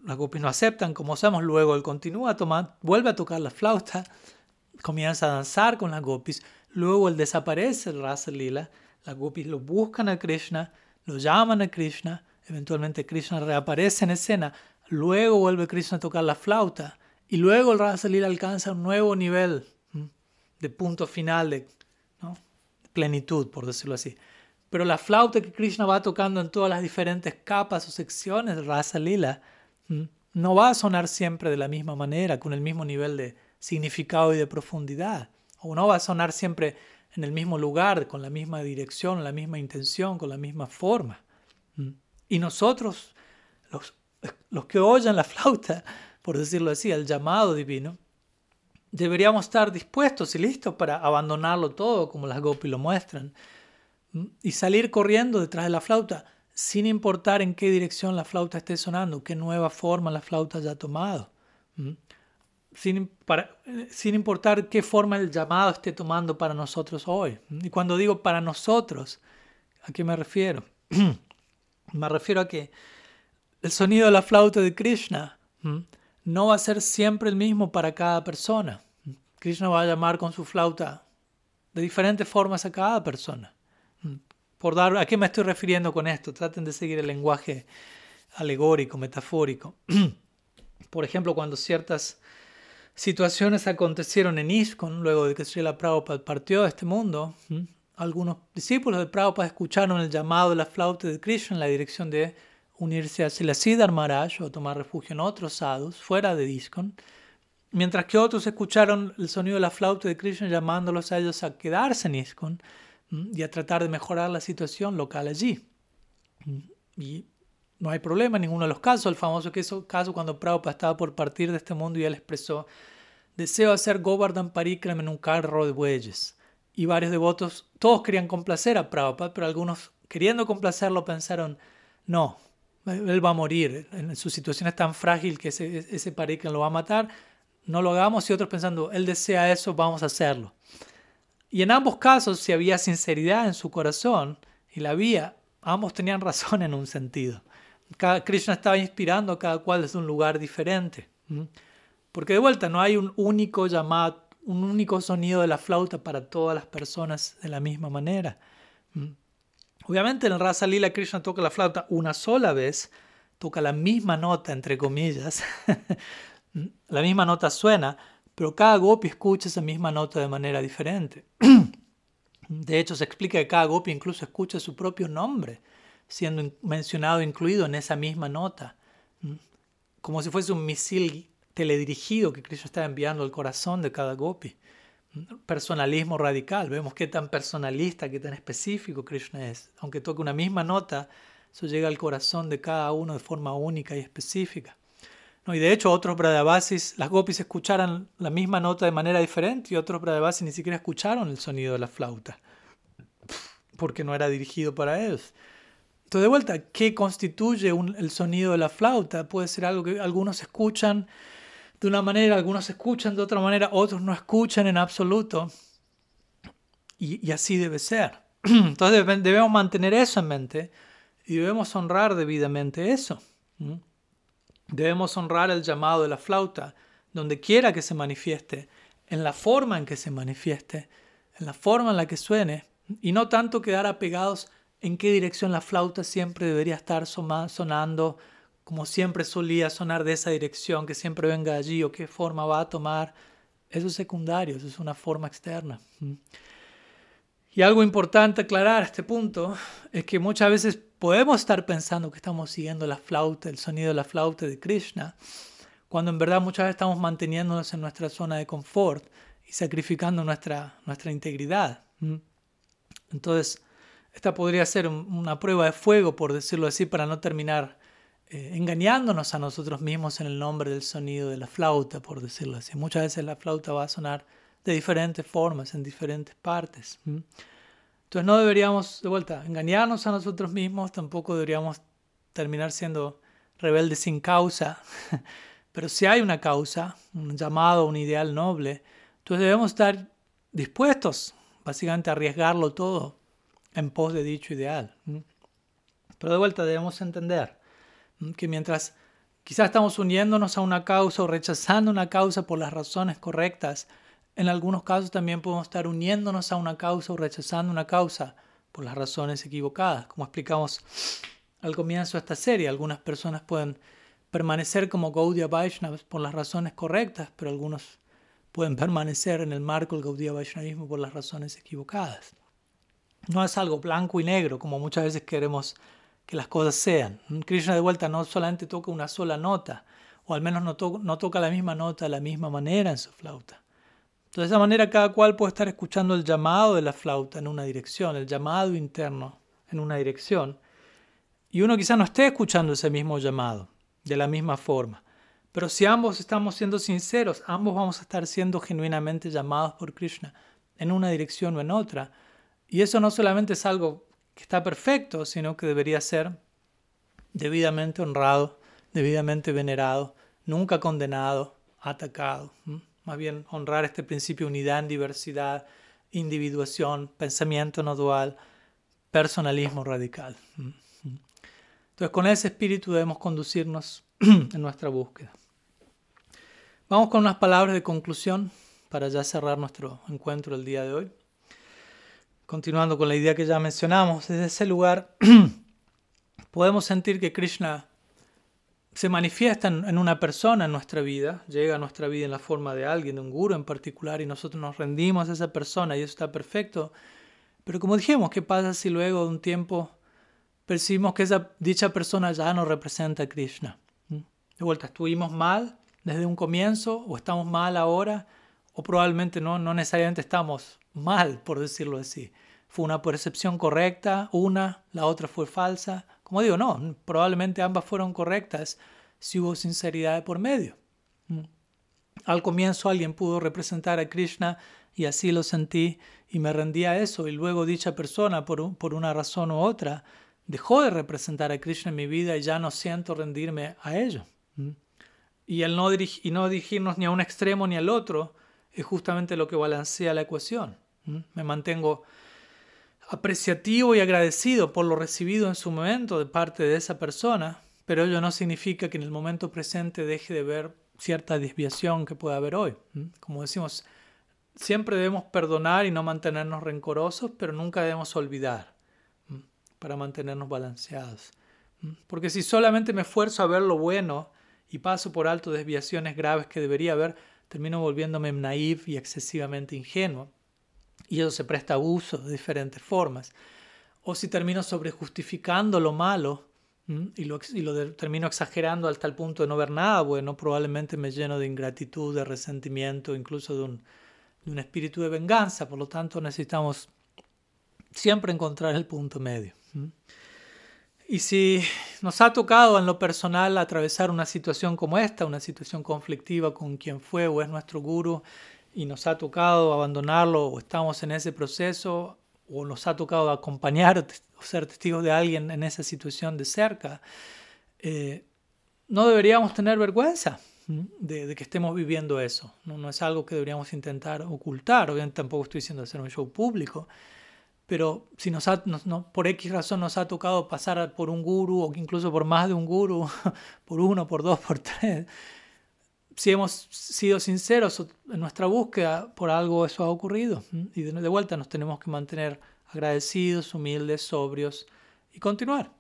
las gopis no aceptan, como sabemos, luego él continúa a tomar, vuelve a tocar la flauta, comienza a danzar con las gopis, Luego desaparece el Rasa Lila, las gopis lo buscan a Krishna, lo llaman a Krishna, eventualmente Krishna reaparece en escena, luego vuelve Krishna a tocar la flauta y luego el Rasa Lila alcanza un nuevo nivel de punto final de, plenitud, por decirlo así. Pero la flauta que Krishna va tocando en todas las diferentes capas o secciones del Rasa Lila no va a sonar siempre de la misma manera, con el mismo nivel de significado y de profundidad o no va a sonar siempre en el mismo lugar, con la misma dirección, la misma intención, con la misma forma. ¿Mm? Y nosotros, los, que oyen la flauta, por decirlo así, el llamado divino, deberíamos estar dispuestos y listos para abandonarlo todo, como las gopis lo muestran, ¿Mm? y salir corriendo detrás de la flauta, sin importar en qué dirección la flauta esté sonando, qué nueva forma la flauta haya tomado. Sin, sin importar qué forma el llamado esté tomando para nosotros hoy. Y cuando digo para nosotros, ¿a qué me refiero? *clears throat* me refiero a que el sonido de la flauta de Krishna no va a ser siempre el mismo para cada persona. Krishna va a llamar con su flauta de diferentes formas a cada persona. por dar, ¿a qué me estoy refiriendo con esto? Traten de seguir el lenguaje alegórico, metafórico. *clears throat* Por ejemplo, cuando ciertas situaciones acontecieron en ISKCON, luego de que Srila Prabhupada partió de este mundo, algunos discípulos de Prabhupada escucharon el llamado de la flauta de Krishna en la dirección de unirse a Siddhar Maharaj o tomar refugio en otros sadhus fuera de ISKCON, mientras que otros escucharon el sonido de la flauta de Krishna llamándolos a ellos a quedarse en ISKCON y a tratar de mejorar la situación local allí. Y no hay problema en ninguno de los casos. El famoso caso cuando Prabhupada estaba por partir de este mundo y él expresó, deseo hacer Govardhan Parikram en un carro de bueyes. Y varios devotos, todos querían complacer a Prabhupada, pero algunos queriendo complacerlo pensaron, no, él va a morir, en su situación es tan frágil que ese, ese Parikram lo va a matar, no lo hagamos y otros pensando, él desea eso, vamos a hacerlo. Y en ambos casos, si había sinceridad en su corazón, y la había, ambos tenían *laughs* razón en un sentido. Cada, Krishna estaba inspirando a cada cual desde un lugar diferente. Porque de vuelta no hay un único llamado, un único sonido de la flauta para todas las personas de la misma manera. Obviamente en Rasa Lila Krishna toca la flauta una sola vez, toca la misma nota, entre comillas. *laughs* la misma nota suena, pero cada gopi escucha esa misma nota de manera diferente. *clears throat* De hecho, se explica que cada gopi incluso escucha su propio nombre siendo mencionado, incluido en esa misma nota, como si fuese un misil teledirigido que Krishna está enviando al corazón de cada gopi. Personalismo radical, vemos qué tan personalista, qué tan específico Krishna es. Aunque toque una misma nota, eso llega al corazón de cada uno de forma única y específica. No, y de hecho, otros Bradabasis, las gopis escucharon la misma nota de manera diferente y otros Bradabasis ni siquiera escucharon el sonido de la flauta, porque no era dirigido para ellos. Entonces, de vuelta, ¿qué constituye el sonido de la flauta? Puede ser algo que algunos escuchan de una manera, algunos escuchan de otra manera, otros no escuchan en absoluto. Y, así debe ser. *clears throat* Entonces debemos mantener eso en mente y debemos honrar debidamente eso. Debemos honrar el llamado de la flauta, donde quiera que se manifieste, en la forma en que se manifieste, en la forma en la que suene, y no tanto quedar apegados en qué dirección la flauta siempre debería estar sonando, como siempre solía sonar de esa dirección, que siempre venga allí o qué forma va a tomar. Eso es secundario, eso es una forma externa. Y algo importante aclarar a este punto es que muchas veces podemos estar pensando que estamos siguiendo la flauta, el sonido de la flauta de Krishna, cuando en verdad muchas veces estamos manteniéndonos en nuestra zona de confort y sacrificando nuestra, nuestra integridad. Entonces, esta podría ser una prueba de fuego, por decirlo así, para no terminar eh, engañándonos a nosotros mismos en el nombre del sonido de la flauta, por decirlo así. Muchas veces la flauta va a sonar de diferentes formas, en diferentes partes. Entonces no deberíamos, de vuelta, engañarnos a nosotros mismos, tampoco deberíamos terminar siendo rebeldes sin causa, *laughs* pero si hay una causa, un llamado, un ideal noble, entonces debemos estar dispuestos básicamente a arriesgarlo todo en pos de dicho ideal. Pero de vuelta debemos entender que mientras quizás estamos uniéndonos a una causa o rechazando una causa por las razones correctas, en algunos casos también podemos estar uniéndonos a una causa o rechazando una causa por las razones equivocadas. Como explicamos al comienzo de esta serie, algunas personas pueden permanecer como Gaudiya Vaishnavas por las razones correctas, pero algunos pueden permanecer en el marco del Gaudiya Vaishnavismo por las razones equivocadas. No es algo blanco y negro como muchas veces queremos que las cosas sean. Krishna de vuelta no solamente toca una sola nota, o al menos no, toca la misma nota de la misma manera en su flauta. De esa manera cada cual puede estar escuchando el llamado de la flauta en una dirección, el llamado interno en una dirección, y uno quizá no esté escuchando ese mismo llamado de la misma forma. Pero si ambos estamos siendo sinceros, ambos vamos a estar siendo genuinamente llamados por Krishna en una dirección o en otra, y eso no solamente es algo que está perfecto, sino que debería ser debidamente honrado, debidamente venerado, nunca condenado, atacado. Más bien honrar este principio de unidad en diversidad, individuación, pensamiento no dual, personalismo radical. Entonces con ese espíritu debemos conducirnos *clears throat* en nuestra búsqueda. Vamos con unas palabras de conclusión para ya cerrar nuestro encuentro el día de hoy. Continuando con la idea que ya mencionamos, desde ese lugar *clears throat* podemos sentir que Krishna se manifiesta en una persona en nuestra vida, llega a nuestra vida en la forma de alguien, de un guru en particular, y nosotros nos rendimos a esa persona y eso está perfecto. Pero como dijimos, ¿qué pasa si luego de un tiempo percibimos que esa dicha persona ya no representa a Krishna? ¿Mm? De vuelta, estuvimos mal desde un comienzo o estamos mal ahora o probablemente no, no necesariamente estamos mal, por decirlo así. Fue una percepción correcta, una, la otra fue falsa. Como digo, no, probablemente ambas fueron correctas si hubo sinceridad por medio. ¿Mm? Al comienzo alguien pudo representar a Krishna y así lo sentí y me rendí a eso y luego dicha persona por, por una razón u otra dejó de representar a Krishna en mi vida y ya no siento rendirme a ello. ¿Mm? Y el no, y no dirigirnos ni a un extremo ni al otro es justamente lo que balancea la ecuación. Me mantengo apreciativo y agradecido por lo recibido en su momento de parte de esa persona, pero ello no significa que en el momento presente deje de ver cierta desviación que pueda haber hoy. Como decimos, siempre debemos perdonar y no mantenernos rencorosos, pero nunca debemos olvidar para mantenernos balanceados. Porque si solamente me esfuerzo a ver lo bueno y paso por alto desviaciones graves que debería haber, termino volviéndome naif y excesivamente ingenuo. Y eso se presta abuso de diferentes formas. O si termino sobrejustificando lo malo y lo, y lo termino exagerando hasta el punto de no ver nada bueno, probablemente me lleno de ingratitud, de resentimiento, incluso de un, de un espíritu de venganza. Por lo tanto, necesitamos siempre encontrar el punto medio. Y si nos ha tocado en lo personal atravesar una situación como esta, una situación conflictiva con quien fue o es nuestro guru, y nos ha tocado abandonarlo o estamos en ese proceso, o nos ha tocado acompañar o ser testigos de alguien en esa situación de cerca, eh, no deberíamos tener vergüenza de, que estemos viviendo eso. ¿no? no es algo que deberíamos intentar ocultar. Obviamente tampoco estoy diciendo hacer un show público, pero si nos, no, por X razón nos ha tocado pasar por un guru o incluso por más de un guru, *laughs* por uno, por dos, por tres, si hemos sido sinceros en nuestra búsqueda, por algo eso ha ocurrido. Y de, vuelta nos tenemos que mantener agradecidos, humildes, sobrios y continuar.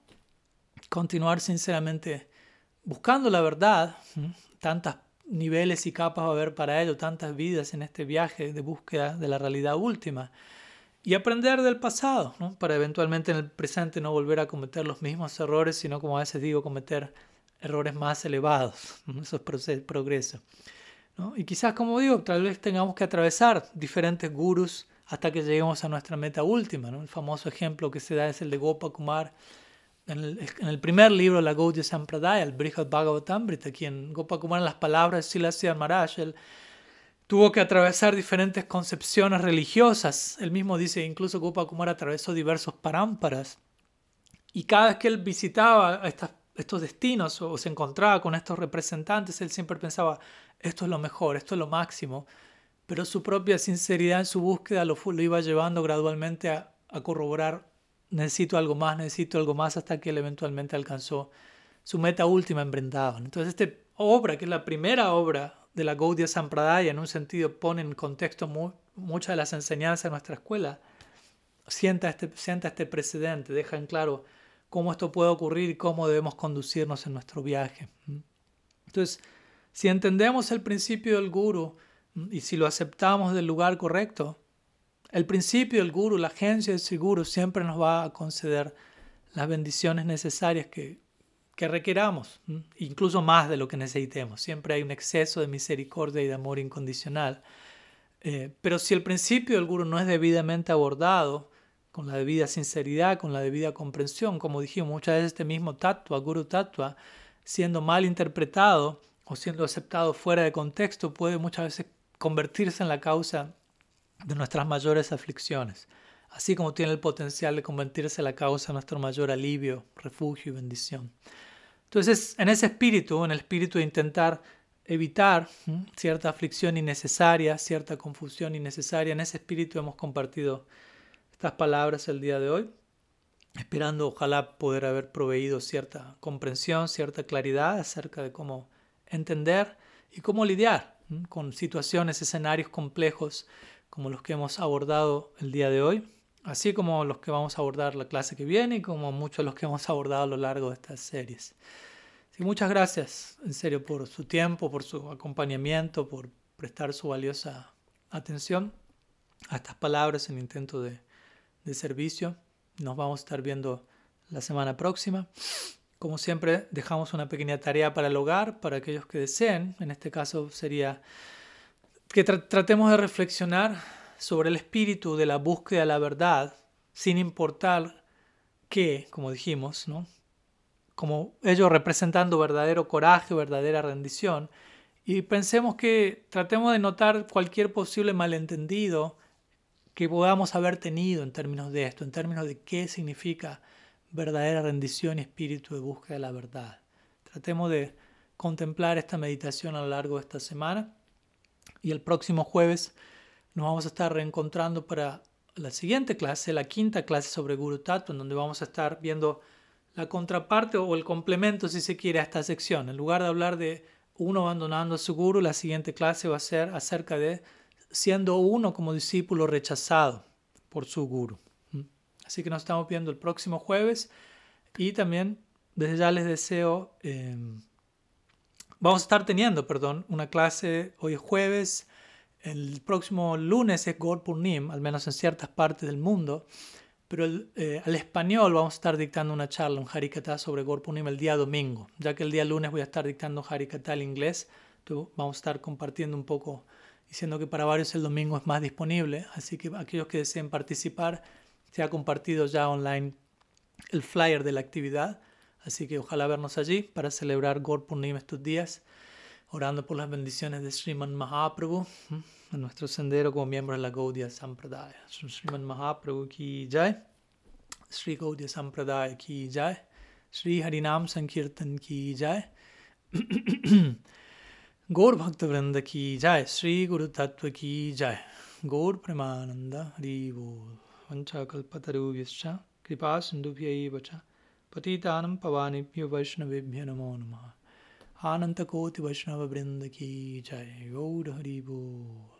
Continuar sinceramente buscando la verdad. Tantos niveles y capas va a haber para ello, tantas vidas en este viaje de búsqueda de la realidad última y aprender del pasado, para eventualmente en el presente no volver a cometer los mismos errores, sino como a veces digo, cometer errores más elevados. *laughs* Eso es progreso. ¿no? Y quizás, como digo, tal vez tengamos que atravesar diferentes gurus hasta que lleguemos a nuestra meta última. ¿no? El famoso ejemplo que se da es el de Gopa Kumar en el, en el primer libro, la Gaudiya Sampradaya, el Brihad Bhagavatamrita, quien Gopa Kumar en las palabras de Silasya Maharaj, él tuvo que atravesar diferentes concepciones religiosas. Él mismo dice, incluso Gopa Kumar atravesó diversos parámparas. Y cada vez que él visitaba estos destinos o se encontraba con estos representantes, él siempre pensaba, esto es lo mejor, esto es lo máximo. Pero su propia sinceridad en su búsqueda lo, iba llevando gradualmente a, corroborar, necesito algo más, necesito algo más, hasta que él eventualmente alcanzó su meta última en Brindavan. Entonces, esta obra, que es la primera obra de la Gaudiya Sampradaya, en un sentido pone en contexto muchas de las enseñanzas de nuestra escuela, sienta este, sienta este precedente, deja en claro cómo esto puede ocurrir y cómo debemos conducirnos en nuestro viaje. Entonces, si entendemos el principio del guru y si lo aceptamos del lugar correcto, el principio del guru, la agencia del seguro, siempre nos va a conceder las bendiciones necesarias que, que requeramos, incluso más de lo que necesitemos. Siempre hay un exceso de misericordia y de amor incondicional. Eh, pero si el principio del guru no es debidamente abordado, con la debida sinceridad, con la debida comprensión, como dijimos muchas veces este mismo tatua, guru tatua, siendo mal interpretado o siendo aceptado fuera de contexto, puede muchas veces convertirse en la causa de nuestras mayores aflicciones, así como tiene el potencial de convertirse en la causa de nuestro mayor alivio, refugio y bendición. Entonces, en ese espíritu, en el espíritu de intentar evitar cierta aflicción innecesaria, cierta confusión innecesaria, en ese espíritu hemos compartido estas palabras el día de hoy, esperando ojalá poder haber proveído cierta comprensión, cierta claridad acerca de cómo entender y cómo lidiar con situaciones, escenarios complejos como los que hemos abordado el día de hoy. así como los que vamos a abordar la clase que viene y como muchos de los que hemos *laughs* abordado a lo largo de estas series. muchas gracias, en serio, por su tiempo, por su acompañamiento, por prestar su valiosa atención a estas palabras en intento de, de servicio. Nos vamos a estar viendo la semana próxima. Como siempre, dejamos una pequeña tarea para el hogar, para aquellos que deseen. En este caso sería que tratemos de reflexionar sobre el espíritu de la búsqueda de la verdad, sin importar qué, como dijimos, ¿no? como ello representando verdadero coraje, verdadera rendición, y pensemos que tratemos de notar cualquier posible malentendido que podamos haber tenido en términos de esto, en términos de qué significa verdadera rendición y espíritu de búsqueda de la verdad. Tratemos de contemplar esta meditación a lo largo de esta semana y el próximo jueves nos vamos a estar reencontrando para la siguiente clase, la quinta clase sobre Guru Tattva, en donde vamos a estar viendo la contraparte o el complemento, si se quiere, a esta sección. En lugar de hablar de uno abandonando a su guru, la siguiente clase va a ser acerca de siendo uno como discípulo rechazado por su guru. ¿Mm? Así que nos estamos viendo el próximo jueves y también desde ya les deseo, em, vamos a estar teniendo, perdón, una clase hoy es jueves, el próximo lunes es Gaur Purnim, al menos en ciertas partes del mundo, pero eh, al español vamos a estar dictando una charla, un Harikata sobre Gaur Purnim el día domingo, ya que el día lunes voy a estar dictando Harikata al inglés, vamos a estar compartiendo un poco, diciendo que para varios el domingo es más disponible, así que aquellos que deseen participar, se ha compartido ya online el flyer de la actividad, así que ojalá vernos allí para celebrar Purnim estos días orando por las bendiciones de Sriman Mahaprabhu en nuestro sendero como miembro de la Gaudiya Sampradaya. Sriman Mahaprabhu ki jai, Sri Gaudiya Sampradaya ki jai, Sri Harinam Sankirtan ki jai, *clears throat* गौर भक्त वृंद की जय, श्री गुरु तत्व की जय। गौर प्रेमानंद, हरि बोल। वंशाकल्पतरुभ्यश्च कृपा सिंधुभ्य च पतितानं पवानेभ्यो वैष्णवेभ्य नमो नमः। आनंद कोटि वैष्णव वृंद की जय। गौर हरि बोल।